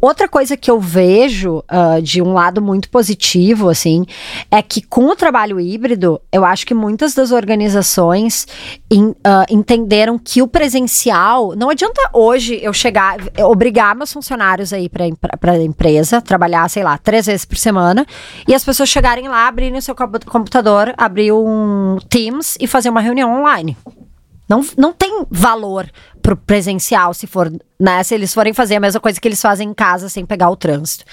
Outra coisa que eu vejo ah, de um lado muito positivo, assim, é que com o trabalho híbrido, eu acho que muitas das organizações em- ah, entenderam que o presencial não adianta hoje eu chegar, obrigar meus funcionários aí para a empresa trabalhar, sei lá, três vezes por semana e as pessoas chegarem lá, abrirem o seu compu- computador, abrir um Teams e fazer uma reunião online. Não, não tem valor pro presencial se for, né? Se eles forem fazer a mesma coisa que eles fazem em casa sem pegar o trânsito.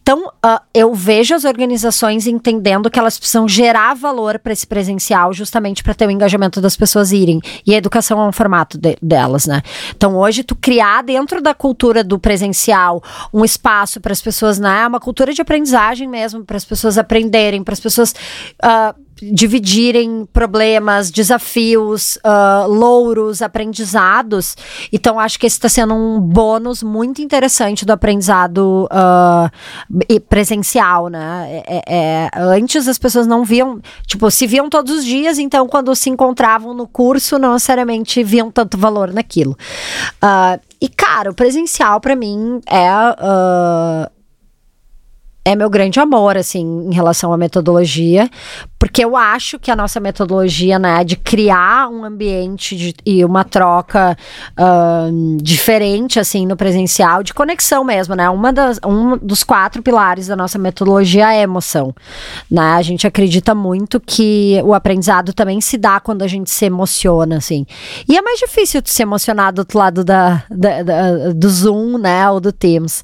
Então, ah, eu vejo as organizações entendendo que elas precisam gerar valor para esse presencial justamente para ter o engajamento das pessoas irem. E a educação é um formato de- delas, né? Então, hoje, tu criar dentro da cultura do presencial um espaço para as pessoas, né? Uma cultura de aprendizagem mesmo, para as pessoas aprenderem, para as pessoas. ah, dividirem problemas, desafios, ah, louros, aprendizados. Então, acho que esse está sendo um bônus muito interessante do aprendizado e presencial, né? É- é- é, antes as pessoas não viam, tipo, se viam todos os dias, então quando se encontravam no curso, não necessariamente viam tanto valor naquilo. Ah, e, cara, o presencial, para mim, é. É meu grande amor, assim, em relação à metodologia, porque eu acho que a nossa metodologia, né, de criar um ambiente de- e uma troca ahn, diferente, assim, no presencial, de conexão mesmo, né, uma das, um dos quatro pilares da nossa metodologia é emoção, né, a gente acredita muito que o aprendizado também se dá quando a gente se emociona, assim, e é mais difícil tu se emocionar do outro lado da, da- da- do Zoom, né, ou do Teams,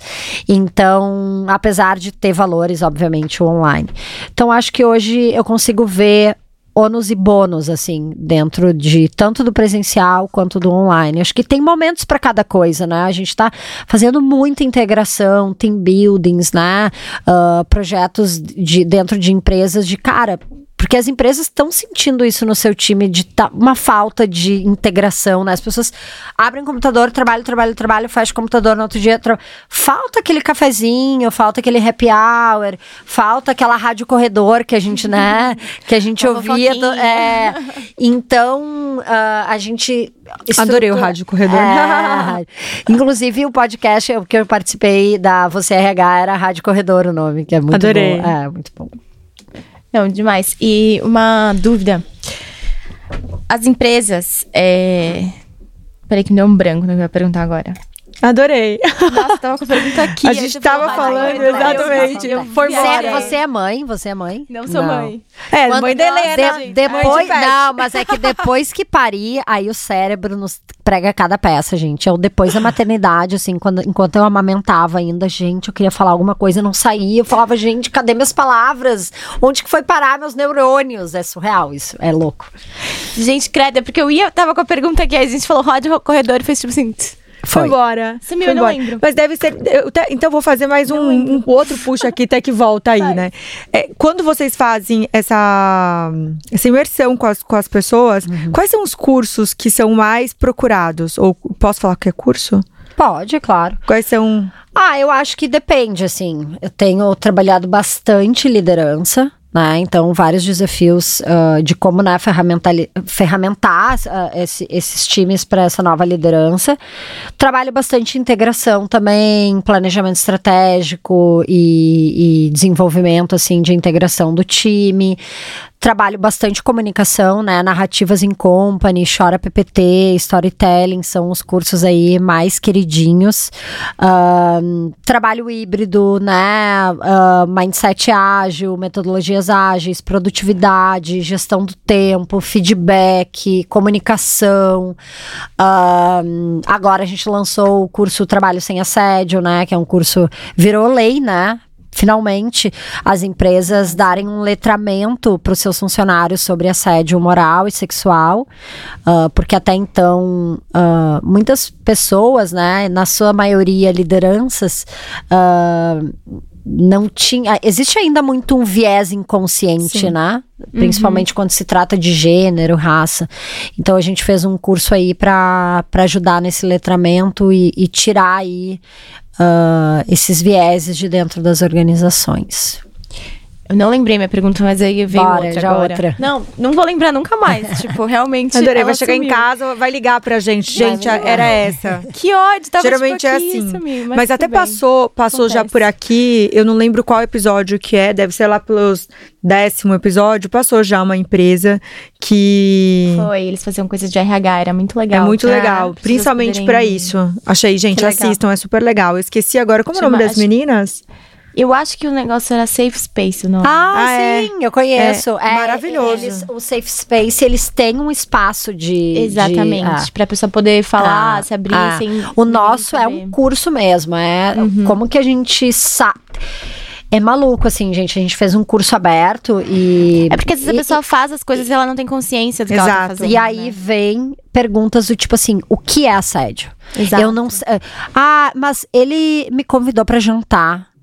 então, apesar de ter valores, obviamente, online. Então, acho que hoje eu consigo ver ônus e bônus, assim, dentro de tanto do presencial quanto do online. Acho que tem momentos para cada coisa, né? A gente tá fazendo muita integração, team buildings, né? Ah, projetos de, dentro de empresas de cara. Porque as empresas estão sentindo isso no seu time de tá- uma falta de integração, né? As pessoas abrem o computador, trabalham, trabalham, trabalham, fecham o computador no outro dia. tra- Falta aquele cafezinho, falta aquele happy hour, falta aquela rádio corredor que a gente, né? Que a gente ouvia. do- é. Então, ah, a gente. Adorei o estrutura- Rádio Corredor. É. Inclusive, o podcast que eu participei da Você RH era Rádio Corredor o nome, que é muito Adorei. bom. É, muito bom. Não, demais. E uma dúvida. As empresas. É... Peraí, que me deu um branco eu ia perguntar agora. Adorei. Nossa, tava com a pergunta aqui. A gente você tava falou, falando, vai, vai, exatamente. eu- Foi Você, é- você é mãe? Você é mãe? Não sou mãe. É, Quando- mãe da Helena. De- depois, Mãe de não, mas é que depois que parir, aí o cérebro nos prega cada peça, gente. Eu, depois da maternidade, assim, quando, enquanto eu amamentava ainda, gente, eu queria falar alguma coisa, não saía. Eu falava, gente, cadê minhas palavras? Onde que foi parar meus neurônios? É surreal isso, é louco. Gente, credo, é porque eu ia, tava com a pergunta aqui, aí a gente falou rádio corredor e fez tipo assim. tss. Foi embora. Sumiu, Foi eu não embora. lembro. Mas deve ser. eu te- então vou fazer mais um, um outro puxa aqui, até que volta aí, né? É, quando vocês fazem essa, essa imersão com as, com as pessoas, Uhum. quais são os cursos que são mais procurados? Ou posso falar que é curso? Pode, claro. Quais são. Ah, eu acho que depende, assim. Eu tenho trabalhado bastante liderança, né? Então, vários desafios ah, de como né, ferramentar ah, esse- esses times para essa nova liderança. Trabalho bastante integração também, planejamento estratégico e, e desenvolvimento, assim, de integração do time. Trabalho bastante comunicação, né? Narrativas em company, Chora PPT, Storytelling, são os cursos aí mais queridinhos. Trabalho híbrido, né? Uh, mindset ágil, metodologias ágeis, produtividade, gestão do tempo, feedback, comunicação. Agora a gente lançou o curso Trabalho Sem Assédio, né? Que é um curso, virou lei, né? Finalmente as empresas darem um letramento para os seus funcionários sobre assédio moral e sexual, uh, porque até então uh, muitas pessoas, né, na sua maioria lideranças, uh, não tinha. Existe ainda muito um viés inconsciente, Sim. né? Principalmente uhum. quando se trata de gênero, raça. Então a gente fez um curso aí para ajudar nesse letramento e, e tirar aí uh, esses vieses de dentro das organizações. Eu não lembrei minha pergunta, mas aí veio Bora, outra já agora. outra. Não, não vou lembrar nunca mais. tipo, realmente. Adorei, vai chegar sumiu. em casa, vai ligar pra gente. Gente, era essa. Que ódio, tava Geralmente tipo, é assim. Mas, mas até bem. passou, passou já por aqui. Eu não lembro qual episódio que é, deve ser lá pelos décimo episódio, passou já uma empresa que. Foi, eles faziam coisas de RH, era muito legal. É muito legal, principalmente para isso. Achei, gente, assistam, é super legal. Eu esqueci agora, como é o nome das meninas? Eu acho que o negócio era Safe Space, não? Ah, ah é. sim, é. eu conheço. É, é maravilhoso. Eles, o Safe Space, eles têm um espaço de. Exatamente. De, ah. Pra pessoa poder falar, ah, se abrir ah. sem. O nosso é um curso mesmo. É uhum. como que a gente sabe. É maluco, assim, gente. A gente fez um curso aberto e. É porque às vezes e, a pessoa faz as coisas e ela não tem consciência do que exato. ela tá fazendo. E aí né? vem perguntas do tipo assim: o que é assédio? Exato. Eu não sei. Ah, mas ele me convidou para jantar.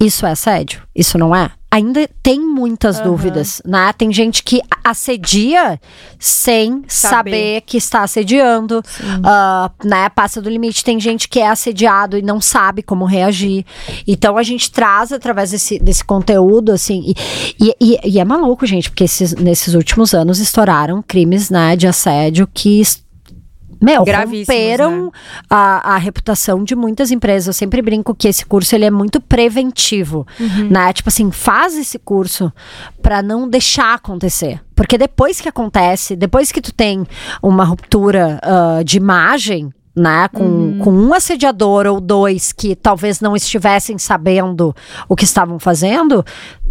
Isso é assédio? Isso não é? Ainda tem muitas uhum. dúvidas, né? Tem gente que assedia sem saber, saber que está assediando, uh, né? Passa do limite. Tem gente que é assediado e não sabe como reagir. Então a gente traz através desse, desse conteúdo, assim. E, e, e é maluco, gente, porque esses, nesses últimos anos estouraram crimes, né, de assédio que meu, romperam né? a, a reputação de muitas empresas. Eu sempre brinco que esse curso ele é muito preventivo, uhum. né? Tipo assim, faz esse curso para não deixar acontecer. Porque depois que acontece, depois que tu tem uma ruptura uh, de imagem, né? Com, uhum. com um assediador ou dois que talvez não estivessem sabendo o que estavam fazendo,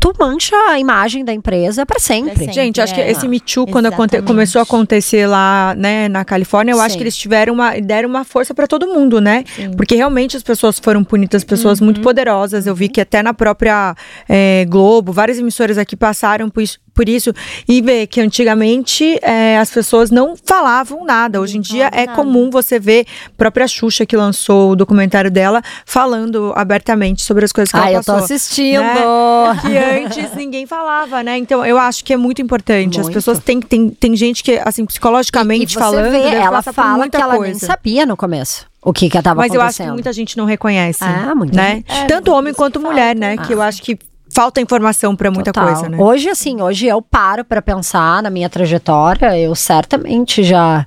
tu mancha a imagem da empresa para sempre. sempre. Gente, acho é. que esse Me Too, quando começou a acontecer lá, né, na Califórnia, eu Sim. acho que eles tiveram uma, deram uma força para todo mundo, né? Sim. Porque realmente as pessoas foram punidas, pessoas uhum. muito poderosas. Eu vi que até na própria é, Globo, várias emissoras aqui passaram por isso, por isso e ver que antigamente é, as pessoas não falavam nada. Hoje em dia é nada. comum você ver a própria Xuxa que lançou o documentário dela falando abertamente sobre as coisas que ah, ela passou. Ah, eu tô assistindo. Né? Antes ninguém falava, né? Então eu acho que é muito importante. Muito. As pessoas têm tem, tem gente que assim psicologicamente e, e falando, vê, ela fala que ela coisa. nem sabia no começo o que que estava acontecendo. Mas eu acho que muita gente não reconhece. Ah, muito. Né? É, Tanto homem quanto mulher, né? Ah. Que eu acho que falta informação para muita Total. coisa, né? Hoje, assim, hoje eu paro para pensar na minha trajetória, eu certamente já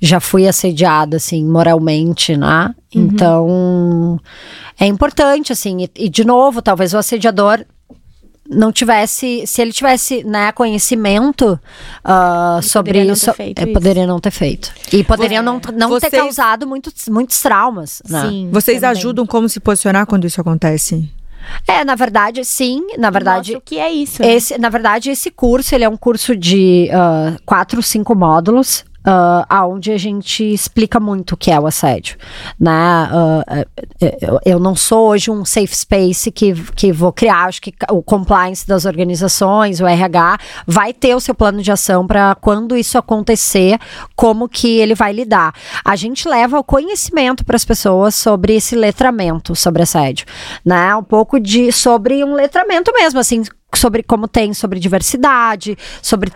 já fui assediada, assim, moralmente, né? Uhum. Então, é importante, assim, e, e de novo, talvez o assediador não tivesse, se ele tivesse né, conhecimento uh, sobre isso, é, poderia não ter feito. E poderia não, não Vocês... ter causado muitos, muitos traumas. Né? Sim, Vocês também. ajudam como se posicionar quando isso acontece? É, na verdade, sim. Na verdade, Nossa, o que é isso? Né? Esse, na verdade, esse curso ele é um curso de uh, quatro, cinco módulos uh, aonde a gente explica muito o que é o assédio, né? Uh, eu não sou hoje um safe space que, que vou criar, acho que o compliance das organizações, o RH, vai ter o seu plano de ação para quando isso acontecer, como que ele vai lidar. A gente leva o conhecimento para as pessoas sobre esse letramento sobre assédio, né? Um pouco de sobre um letramento mesmo, assim, sobre como tem sobre diversidade, sobre,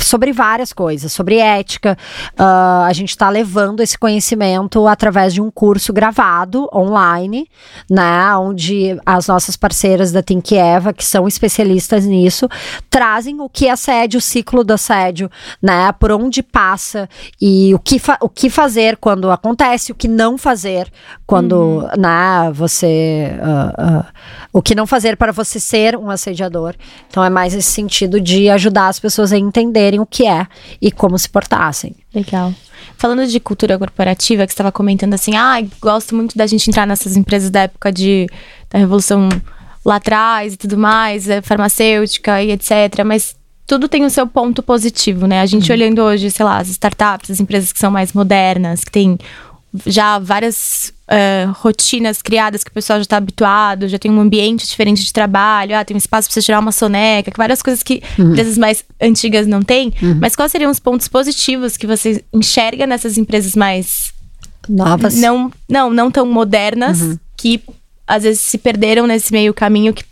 sobre várias coisas, sobre ética. Uh, a gente está levando esse conhecimento através de um curso gravado online, né? Onde as nossas parceiras da Think Eva, que são especialistas nisso, trazem o que é assédio, o ciclo do assédio, né? Por onde passa e o que, o que fazer quando acontece, o que não fazer quando, uhum. né, você. Uh, uh, o que não fazer para você ser um assediador. Então é mais esse sentido de ajudar as pessoas a entenderem o que é e como se portassem. Legal. Falando de cultura corporativa, que você estava comentando assim, ah, gosto muito da gente entrar nessas empresas da época de, da Revolução lá atrás e tudo mais, é, farmacêutica e etc. Mas tudo tem o seu ponto positivo, né? A gente uhum. olhando hoje, sei lá, as startups, as empresas que são mais modernas, que têm já várias uh, rotinas criadas que o pessoal já está habituado, já tem um ambiente diferente de trabalho, ah, tem um espaço para você tirar uma soneca, várias coisas que uhum. empresas mais antigas não têm. Uhum. Mas quais seriam os pontos positivos que você enxerga nessas empresas mais novas? Não, não, não tão modernas uhum. que às vezes se perderam nesse meio caminho que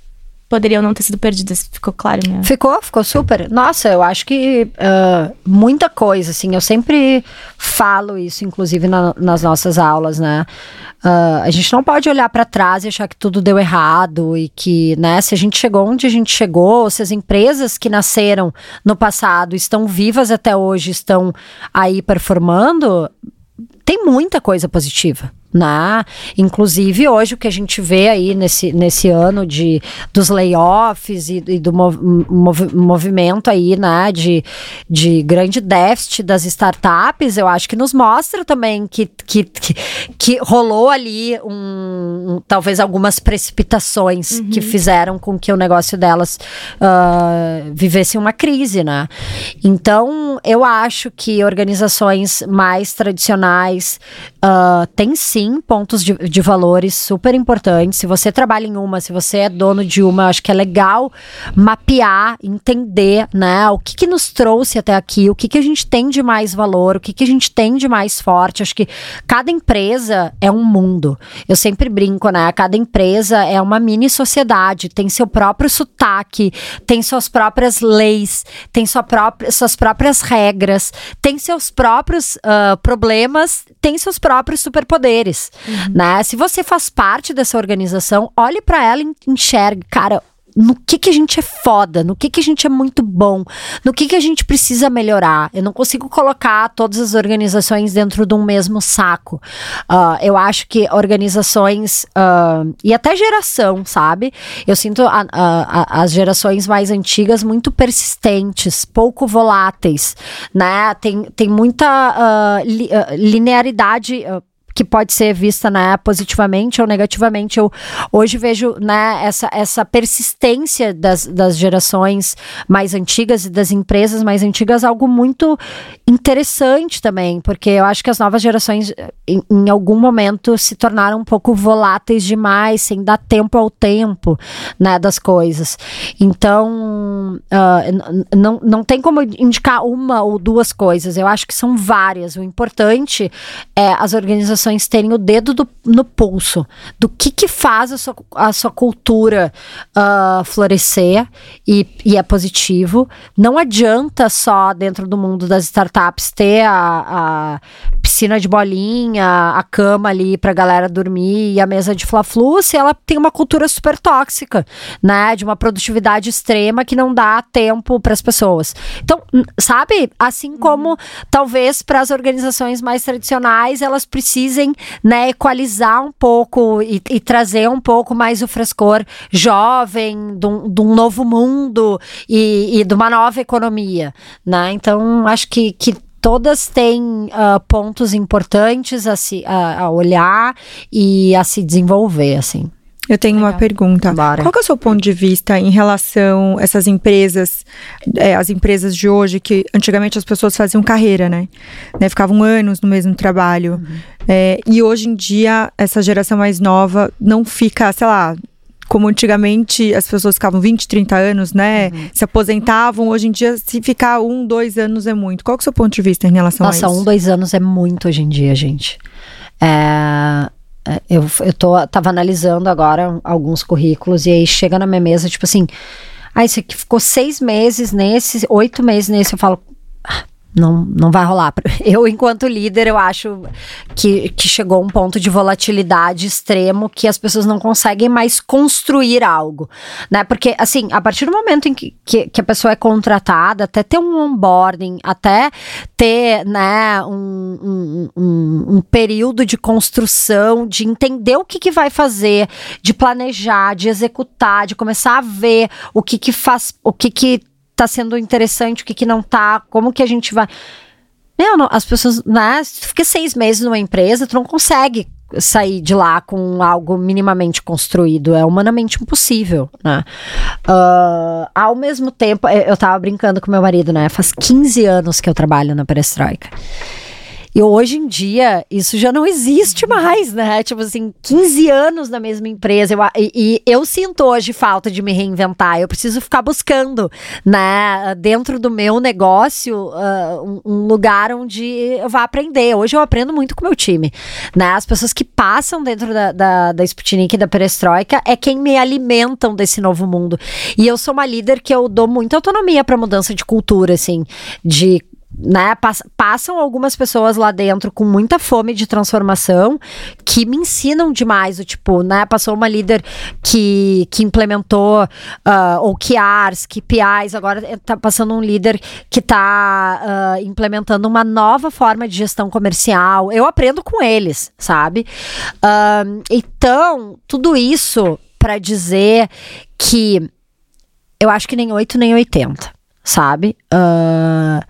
poderiam não ter sido perdidas. Ficou claro, né? Ficou, ficou super. Nossa, eu acho que uh, muita coisa, assim. Eu sempre falo isso, inclusive na, nas nossas aulas, né? Uh, a gente não pode olhar para trás e achar que tudo deu errado e que, né, se a gente chegou onde a gente chegou, se as empresas que nasceram no passado estão vivas até hoje, estão aí performando, tem muita coisa positiva né? Inclusive hoje o que a gente vê aí nesse, nesse ano de dos layoffs e, e do mov, mov, movimento aí, né, de, de grande déficit das startups, eu acho que nos mostra também que, que, que, que rolou ali um, um, talvez algumas precipitações uhum. que fizeram com que o negócio delas uh, vivesse uma crise, né? Então eu acho que organizações mais tradicionais uh, têm sim sim pontos de, de valores super importantes. Se você trabalha em uma, se você é dono de uma, acho que é legal mapear, entender, né, o que, que nos trouxe até aqui, o que, que a gente tem de mais valor, o que, que a gente tem de mais forte. Acho que cada empresa é um mundo. Eu sempre brinco, né? Cada empresa é uma mini sociedade, tem seu próprio sotaque, tem suas próprias leis, tem sua própria, suas próprias regras, tem seus próprios uh, problemas, tem seus próprios superpoderes mulheres, uhum. né? Se você faz parte dessa organização, olhe para ela e enxergue, cara, no que que a gente é foda, no que que a gente é muito bom, no que que a gente precisa melhorar. Eu não consigo colocar todas as organizações dentro de um mesmo saco. Uh, eu acho que organizações uh, e até geração, sabe? Eu sinto a, a, as gerações mais antigas muito persistentes, pouco voláteis, né? Tem, tem muita uh, li, linearidade que pode ser vista né, positivamente ou negativamente. Eu hoje vejo né, essa, essa persistência das, das gerações mais antigas e das empresas mais antigas algo muito interessante também, porque eu acho que as novas gerações em, em algum momento se tornaram um pouco voláteis demais, sem dar tempo ao tempo né, das coisas. Então, uh, não, não tem como indicar uma ou duas coisas, eu acho que são várias. O importante é as organizações organizações terem o dedo do, no pulso do que, que faz a sua, a sua cultura uh, florescer e, e é positivo. Não adianta só dentro do mundo das startups ter a, a piscina de bolinha, a cama ali pra galera dormir e a mesa de fla-flu se ela tem uma cultura super tóxica, né? De uma produtividade extrema que não dá tempo para as pessoas. Então, sabe? Assim como uhum. talvez para as organizações mais tradicionais elas precisam precisem né, equalizar um pouco e, e, trazer um pouco mais o frescor jovem, de um, de um novo mundo e, e, de uma nova economia. Né? Então, acho que, que todas têm uh, pontos importantes a, se, a, a olhar e a se desenvolver, assim. Eu tenho Legal. uma pergunta. Bora. Qual é o seu ponto de vista em relação a essas empresas, é, as empresas de hoje, que antigamente as pessoas faziam carreira, né? né? Ficavam anos no mesmo trabalho. Uhum. É, e hoje em dia, essa geração mais nova não fica, sei lá, como antigamente as pessoas ficavam 20, 30 anos, né? Uhum. Se aposentavam. Hoje em dia, se ficar um, dois anos é muito. Qual é o seu ponto de vista em relação Nossa, a isso? Nossa, um, dois anos é muito hoje em dia, gente. É é, eu, eu tô, tava analisando agora alguns currículos e aí chega na minha mesa, tipo assim, ah, esse aqui ficou seis meses nesse, oito meses nesse, eu falo, ah, não, não vai rolar. Eu, enquanto líder, eu acho que, que chegou um ponto de volatilidade extremo que as pessoas não conseguem mais construir algo, né? Porque, assim, a partir do momento em que, que, que a pessoa é contratada, até ter um onboarding, até ter, né, um, um, um, um período de construção, de entender o que, que vai fazer, de planejar, de executar, de começar a ver o que que faz, o que que tá sendo interessante, o que, que não tá, como que a gente vai. Meu, não, as pessoas, né? Se tu fica seis meses numa empresa, tu não consegue sair de lá com algo minimamente construído. É humanamente impossível, né? Uh, ao mesmo tempo, eu tava brincando com meu marido, né? Faz 15 anos que eu trabalho na Perestroika. E hoje em dia, isso já não existe mais, né? Tipo assim, 15 anos na mesma empresa. Eu, e, e, eu sinto hoje falta de me reinventar. Eu preciso ficar buscando, né, dentro do meu negócio, uh, um, um, lugar onde eu vá aprender. Hoje eu aprendo muito com o meu time, né? As pessoas que passam dentro da, da, da Sputnik e da Perestroika é quem me alimentam desse novo mundo. E eu sou uma líder que eu dou muita autonomia para mudança de cultura, assim, de né, passam algumas pessoas lá dentro com muita fome de transformação que me ensinam demais o tipo, né, passou uma líder que, que implementou uh, OKRs, KPIs, agora tá passando um líder que tá uh, implementando uma nova forma de gestão comercial, eu aprendo com eles, sabe? Uh, então, tudo isso para dizer que eu acho que nem 8 nem 80, sabe? Uh,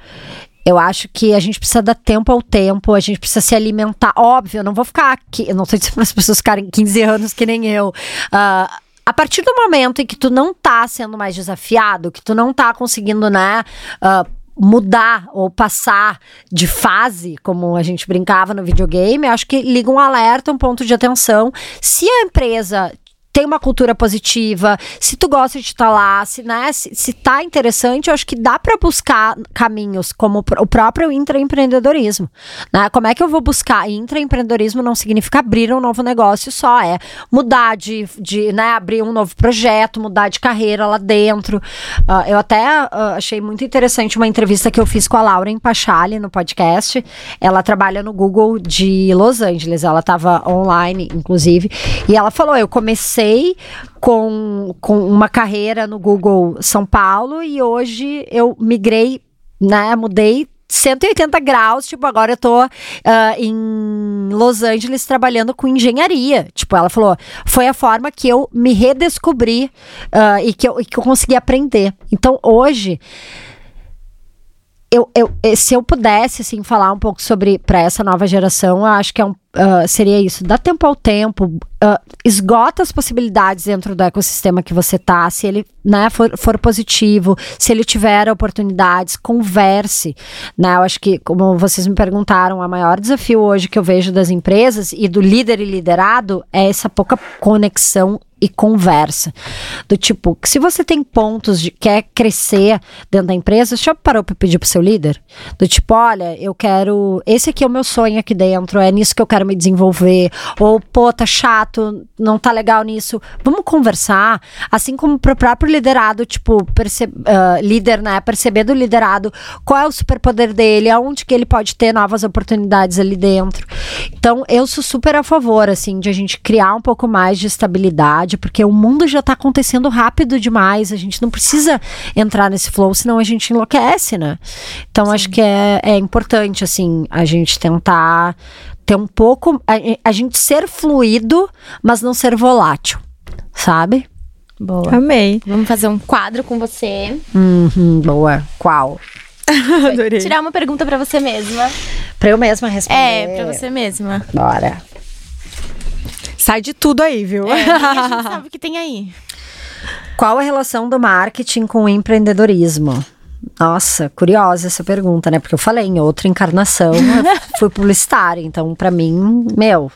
eu acho que a gente precisa dar tempo ao tempo, a gente precisa se alimentar. Óbvio, eu não vou ficar aqui, eu não sei se as pessoas ficarem 15 anos que nem eu. Uh, a partir do momento em que tu não tá sendo mais desafiado, que tu não tá conseguindo, né? Uh, mudar ou passar de fase, como a gente brincava no videogame, acho que liga um alerta, um ponto de atenção. Se a empresa tem uma cultura positiva, se tu gosta de estar tá lá, se, né, se, se tá interessante, eu acho que dá para buscar caminhos como o próprio intraempreendedorismo, né? Como é que eu vou buscar? Intraempreendedorismo não significa abrir um novo negócio só, é mudar de, de né, abrir um novo projeto, mudar de carreira lá dentro. Uh, eu até uh, achei muito interessante uma entrevista que eu fiz com a Lauren Pachali no podcast. Ela trabalha no Google de Los Angeles, ela estava online, inclusive, e ela falou: eu comecei comecei com, com uma carreira no Google São Paulo e hoje eu migrei, né, mudei 180 graus, tipo, agora eu tô uh, em Los Angeles trabalhando com engenharia. Tipo, ela falou, foi a forma que eu me redescobri uh, e, que eu, e que eu consegui aprender. Então, hoje, eu, eu, se eu pudesse, assim, falar um pouco sobre, para essa nova geração, eu acho que é um uh, seria isso: dá tempo ao tempo, uh, esgota as possibilidades dentro do ecossistema que você tá. Se ele né, for, for positivo, se ele tiver oportunidades, converse. Né? Eu acho que, como vocês me perguntaram, o maior desafio hoje que eu vejo das empresas e do líder e liderado é essa pouca conexão e conversa. Do tipo, se você tem pontos de quer crescer dentro da empresa, já parou para pedir pro seu líder? Do tipo, olha, eu quero. Esse aqui é o meu sonho aqui dentro, é nisso que eu quero me desenvolver. Ou, pô, tá chato, não tá legal nisso. Vamos conversar. Assim como pro próprio liderado, tipo, perce... Uh, líder, né? Perceber do liderado qual é o superpoder dele, aonde que ele pode ter novas oportunidades ali dentro. Então, eu sou super a favor, assim, de a gente criar um pouco mais de estabilidade porque o mundo já está acontecendo rápido demais, a gente não precisa entrar nesse flow, senão a gente enlouquece, né? Então Sim. acho que é, é importante, assim, a gente tentar ter um pouco. A, a gente ser fluido, mas não ser volátil, sabe? Boa. Amei. Vamos fazer um quadro com você. Uhum, boa. Qual? Adorei. Tirar uma pergunta para você mesma. Para eu mesma responder. É, para você mesma. Bora. Sai de tudo aí, viu? É, a gente sabe o que tem aí. Qual a relação do marketing com o empreendedorismo? Nossa, curiosa essa pergunta, né? Porque eu falei, em outra encarnação, fui publicitária. Então, para mim, meu,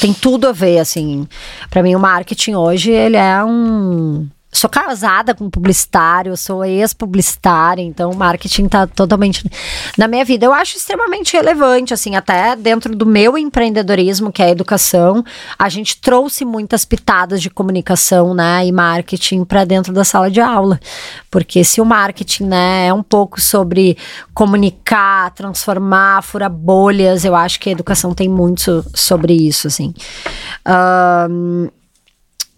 tem tudo a ver, assim. para mim, o marketing hoje, ele é um sou casada com publicitário, sou ex-publicitária, então marketing tá totalmente na minha vida. Eu acho extremamente relevante, assim, até dentro do meu empreendedorismo, que é a educação, a gente trouxe muitas pitadas de comunicação, né, e marketing para dentro da sala de aula. Porque se o marketing, né, é um pouco sobre comunicar, transformar, furar bolhas, eu acho que a educação tem muito sobre isso, assim. Um,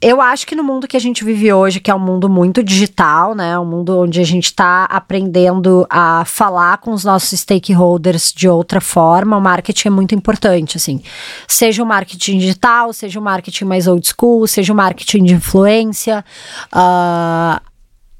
eu acho que no mundo que a gente vive hoje, que é um mundo muito digital, né? Um mundo onde a gente está aprendendo a falar com os nossos stakeholders de outra forma, o marketing é muito importante, assim. Seja o marketing digital, seja o marketing mais old school, seja o marketing de influência. Uh,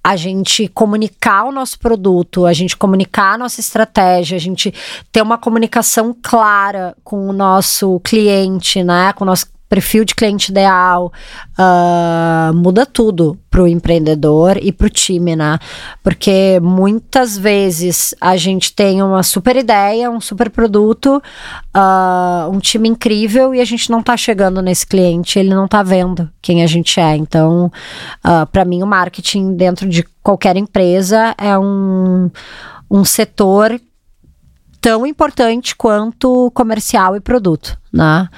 a gente comunicar o nosso produto, a gente comunicar a nossa estratégia, a gente ter uma comunicação clara com o nosso cliente, né? Com o nosso perfil de cliente ideal, uh, muda tudo para o empreendedor e para o time, né? Porque muitas vezes a gente tem uma super ideia, um super produto, uh, um time incrível e a gente não está chegando nesse cliente, ele não está vendo quem a gente é. Então, uh, ah, para mim, o marketing dentro de qualquer empresa é um, um setor tão importante quanto comercial e produto, né?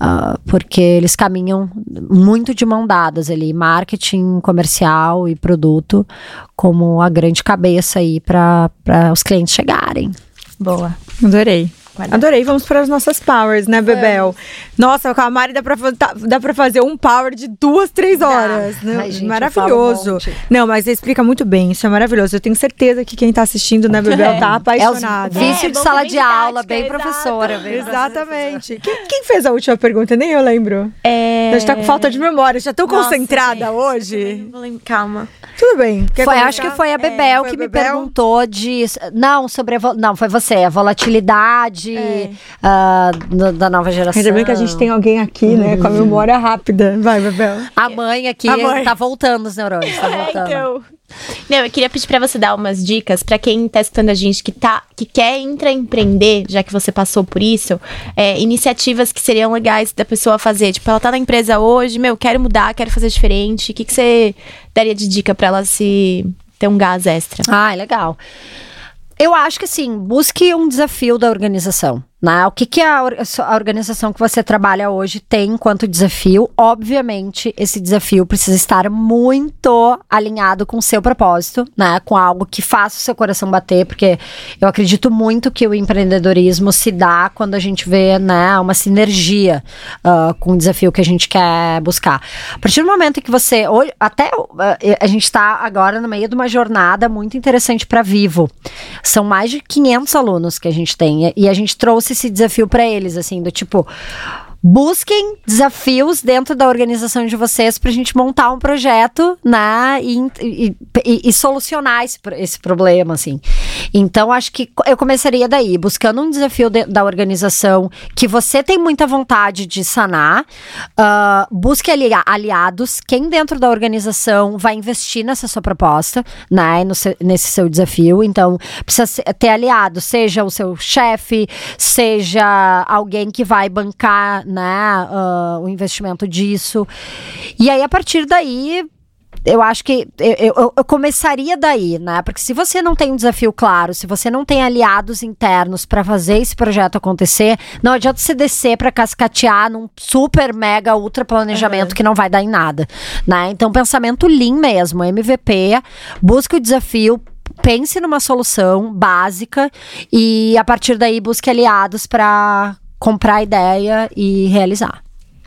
Uh, porque eles caminham muito de mão dadas ali, marketing, comercial e produto, como a grande cabeça aí para os clientes chegarem. Boa, adorei. Adorei. Vamos para as nossas powers, né, Bebel? Nossa, com a Mari dá pra, tá, dá pra fazer um power de duas, três horas. Né? Ai, gente, maravilhoso. Um Não, mas explica muito bem. Isso é maravilhoso. Eu tenho certeza que quem tá assistindo, né, Bebel, é. tá apaixonado. É vício é, de sala de aula, bem professora. Bem Exatamente. Quem, quem, fez a última pergunta? Nem eu lembro. É... A gente tá com falta de memória. Já tô concentrada hoje. Calma. Tudo bem. Quer foi, acho que foi a Bebel é, que a me Bebel? perguntou de. Não, sobre a. Não, foi você. A volatilidade é. uh, da nova geração. Ainda bem que a gente tem alguém aqui, né? Com a memória rápida. Vai, Bebel. A mãe aqui a mãe. tá voltando os neurônios. Tá é, voltando. então. Não, eu queria pedir para você dar umas dicas para quem tá escutando a gente que tá que quer intraempreender, já que você passou por isso, é, iniciativas que seriam legais da pessoa fazer. Tipo, ela tá na empresa hoje, meu, quero mudar, quero fazer diferente. O que, que você daria de dica para ela se ter um gás extra? Ah, legal. Eu acho que assim, busque um desafio da organização. Né? O que, que a, a, organização que você trabalha hoje tem enquanto desafio? Obviamente, esse desafio precisa estar muito alinhado com o seu propósito, né? Com algo que faça o seu coração bater, porque eu acredito muito que o empreendedorismo se dá quando a gente vê né, uma sinergia uh, com o desafio que a gente quer buscar. A partir do momento que você. Hoje, até uh, a gente está agora no meio de uma jornada muito interessante para Vivo. São mais de 500 alunos que a gente tem e a gente trouxe esse desafio para eles, assim, do tipo, busquem desafios dentro da organização de vocês para a gente montar um projeto né, e, e, e, e, solucionar esse, esse problema, assim. Então, acho que eu começaria daí, buscando um desafio de, da organização que você tem muita vontade de sanar, uh, busque ali, aliados, quem dentro da organização vai investir nessa sua proposta, né, nesse seu desafio. Então, precisa ter aliados, seja o seu chefe, seja alguém que vai bancar né, uh, o investimento disso. E aí, a partir daí, eu acho que eu, eu, eu, começaria daí, né? Porque se você não tem um desafio claro, se você não tem aliados internos para fazer esse projeto acontecer, não adianta você descer para cascatear num super mega ultra planejamento uhum. que não vai dar em nada, né? Então, pensamento lean mesmo, MVP, busque o desafio, pense numa solução básica e a partir daí busque aliados para comprar a ideia e realizar.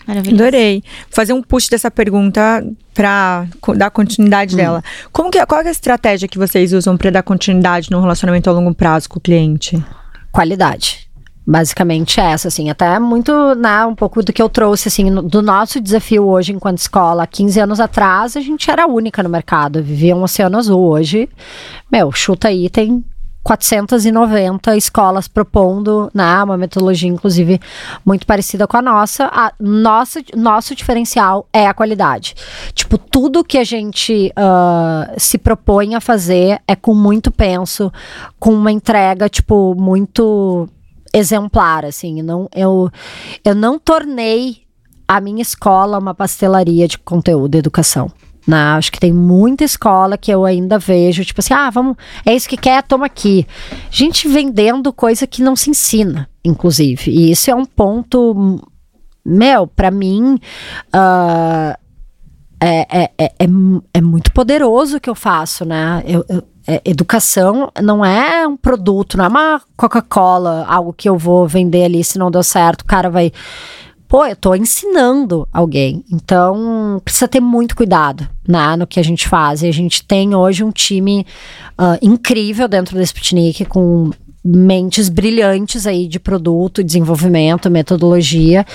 Maravilhoso. Adorei. Fazer um push dessa pergunta para dar continuidade hum. dela. Como que, qual é a estratégia que vocês usam para dar continuidade no relacionamento a longo prazo com o cliente? Qualidade. Basicamente é essa, assim, até muito, né, um pouco do que eu trouxe, assim, no, do nosso desafio hoje enquanto escola. 15 anos atrás, a gente era única no mercado, vivia um oceano azul. Hoje, meu, chuta aí, tem 490 escolas propondo né, uma metodologia, inclusive, muito parecida com a nossa. A nossa nosso diferencial é a qualidade. Tipo, tudo que a gente uh, se propõe a fazer é com muito penso, com uma entrega, tipo, muito exemplar, assim. Não, eu, eu não tornei a minha escola uma pastelaria de conteúdo e educação Né? Acho que tem muita escola que eu ainda vejo, tipo assim, ah, vamos, é isso que quer, toma aqui. Gente vendendo coisa que não se ensina, inclusive. E isso é um ponto, meu, para mim, uh, é, é, é, é, muito poderoso o que eu faço, né? Eu, eu, é, educação não é um produto, não é uma Coca-Cola, algo que eu vou vender ali se não deu certo, o cara vai. Pô, eu tô ensinando alguém. Então, precisa ter muito cuidado né, no que a gente faz. E a gente tem hoje um time uh, incrível dentro desse Sputnik, com mentes brilhantes aí de produto, desenvolvimento, metodologia.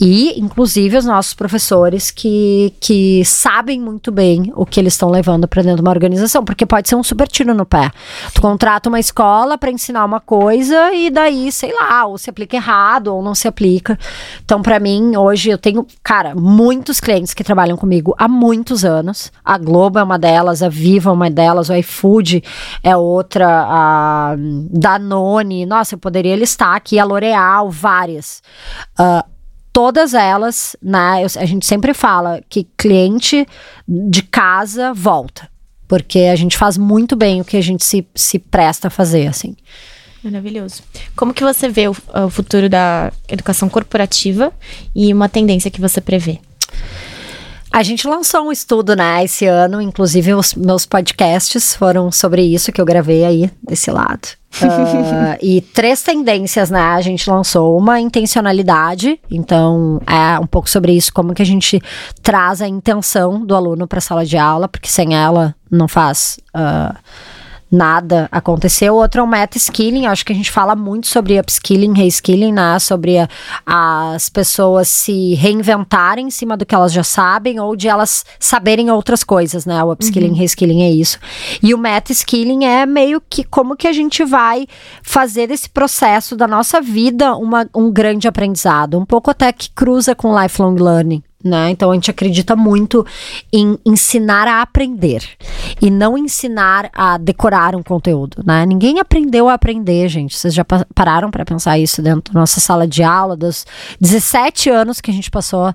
E, inclusive, os nossos professores que, que sabem muito bem o que eles estão levando para dentro de uma organização, porque pode ser um super tiro no pé. Tu contrata uma escola para ensinar uma coisa e daí, sei lá, ou se aplica errado ou não se aplica. Então, para mim, hoje eu tenho, cara, muitos clientes que trabalham comigo há muitos anos. A Globo é uma delas, a Viva é uma delas, o iFood é outra, a Danone. Nossa, eu poderia listar aqui a L'Oreal, várias. Uh, todas elas, né? a gente sempre fala que cliente de casa volta. Porque a gente faz muito bem o que a gente se, se presta a fazer, assim. Maravilhoso. Como que você vê o, o futuro da educação corporativa e uma tendência que você prevê? A gente lançou um estudo, né, esse ano, inclusive os meus podcasts foram sobre isso que eu gravei aí desse lado. Uh, e três tendências, né? A gente lançou uma intencionalidade, então é um pouco sobre isso, como que a gente traz a intenção do aluno para a sala de aula, porque sem ela não faz. Uh, nada aconteceu. Outro é o meta-skilling, acho que a gente fala muito sobre upskilling, reskilling, né? Sobre a, as pessoas se reinventarem em cima do que elas já sabem ou de elas saberem outras coisas, né? O upskilling, uhum. reskilling é isso. E o meta-skilling é meio que como que a gente vai fazer desse processo da nossa vida uma, um grande aprendizado, um pouco até que cruza com lifelong learning né? Então a gente acredita muito em ensinar a aprender e não ensinar a decorar um conteúdo, né? Ninguém aprendeu a aprender, gente. Vocês já pararam para pensar isso dentro da nossa sala de aula dos 17 anos que a gente passou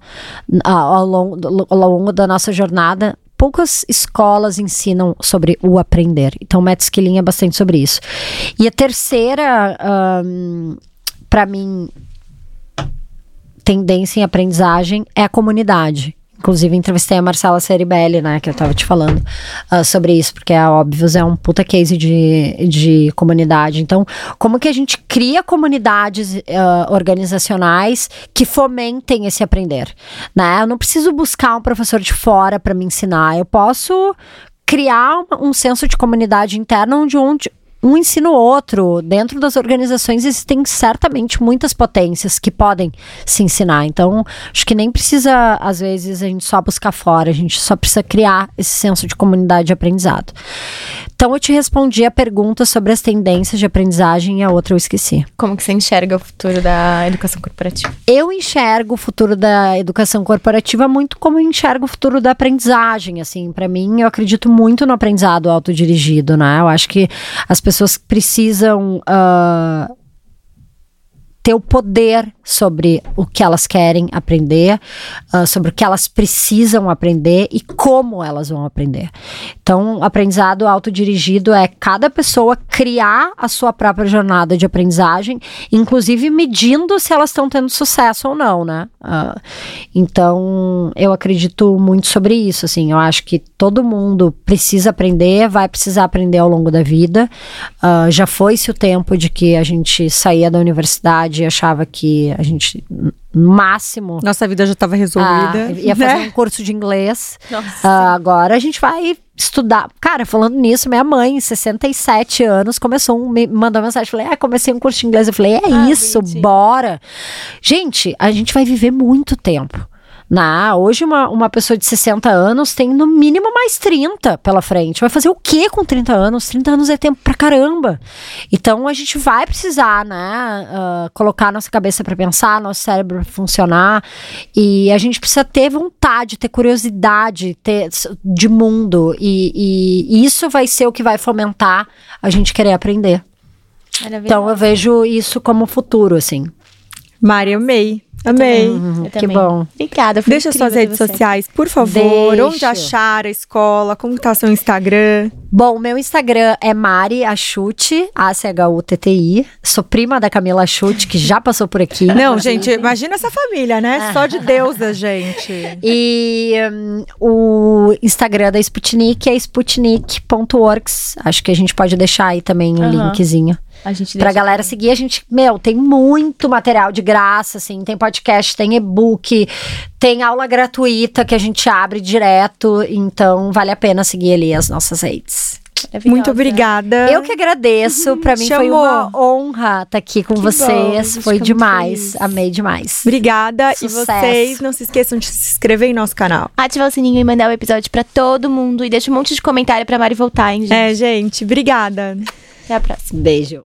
ao, longo, ao longo da nossa jornada? poucas escolas ensinam sobre o aprender. Então, o Matt Skilling é bastante sobre isso. E a terceira, um, para mim, tendência em aprendizagem é a comunidade. Inclusive, entrevistei a Marcela Ceribelli, né, que eu tava te falando uh, sobre isso, porque a Óbvios é um puta case de, de comunidade. Então, como que a gente cria comunidades uh, organizacionais que fomentem esse aprender, né? Eu não preciso buscar um professor de fora para me ensinar, eu posso criar um, senso de comunidade interna onde, onde um ensina o outro. Dentro das organizações existem certamente muitas potências que podem se ensinar. Então, acho que nem precisa, às vezes, a gente só buscar fora, a gente só precisa criar esse senso de comunidade de aprendizado. Então, eu te respondi a pergunta sobre as tendências de aprendizagem e a outra eu esqueci. Como que você enxerga o futuro da educação corporativa? Eu enxergo o futuro da educação corporativa muito como eu enxergo o futuro da aprendizagem, assim, para mim, eu acredito muito no aprendizado autodirigido, né? Eu acho que as pessoas precisam uh, ter o poder sobre o que elas querem aprender, uh, sobre o que elas precisam aprender e como elas vão aprender. Então, aprendizado autodirigido é cada pessoa criar a sua própria jornada de aprendizagem, inclusive medindo se elas estão tendo sucesso ou não, né? Uh, então, eu acredito muito sobre isso, assim, eu acho que todo mundo precisa aprender, vai precisar aprender ao longo da vida. Uh, já foi-se o tempo de que a gente saía da universidade achava que a gente máximo. Nossa vida já estava resolvida. Ah, ia fazer né? um curso de inglês. Uh, agora a gente vai estudar. Cara, falando nisso, minha mãe, 67 anos, começou um, me mandou mensagem, falei: "Ah, comecei um curso de inglês". Eu falei: "É ah, isso, bora". Gente, a gente vai viver muito tempo. Na, hoje, uma, uma pessoa de 60 anos tem no mínimo mais 30 pela frente. Vai fazer o que com 30 anos? 30 anos é tempo pra caramba. Então a gente vai precisar, né, uh, colocar nossa cabeça para pensar, nosso cérebro funcionar. E a gente precisa ter vontade, ter curiosidade ter, de mundo. E, e isso vai ser o que vai fomentar a gente querer aprender. Então eu vejo isso como futuro, assim. Mari, amei. Amei. Uhum, que também. bom. Obrigada. Deixa suas redes você. sociais, por favor. Deixo. Onde achar a escola? Como tá seu Instagram? Bom, meu Instagram é Mari Achute, A-C-H-U-T-T-I. Sou prima da Camila Achute, que já passou por aqui. Não, gente, imagina essa família, né? Só de deusa, gente. E hum, o Instagram da Sputnik é sputnik.orgs. Acho que a gente pode deixar aí também o Aham. linkzinho. A gente Pra galera seguir, a gente, meu, tem muito material de graça, assim, tem podcast, tem e-book, tem aula gratuita que a gente abre direto, então vale a pena seguir ali as nossas redes. Muito obrigada. Eu que agradeço, pra mim foi Chamou. uma honra estar aqui com Que vocês, bom, foi demais, feliz. amei demais. Obrigada. E Sucesso. vocês não se esqueçam de se inscrever em nosso canal. Ativar o sininho e mandar o episódio pra todo mundo. E deixa um monte de comentário pra Mari voltar, hein, gente? É, gente, obrigada. Até a próxima. Beijo.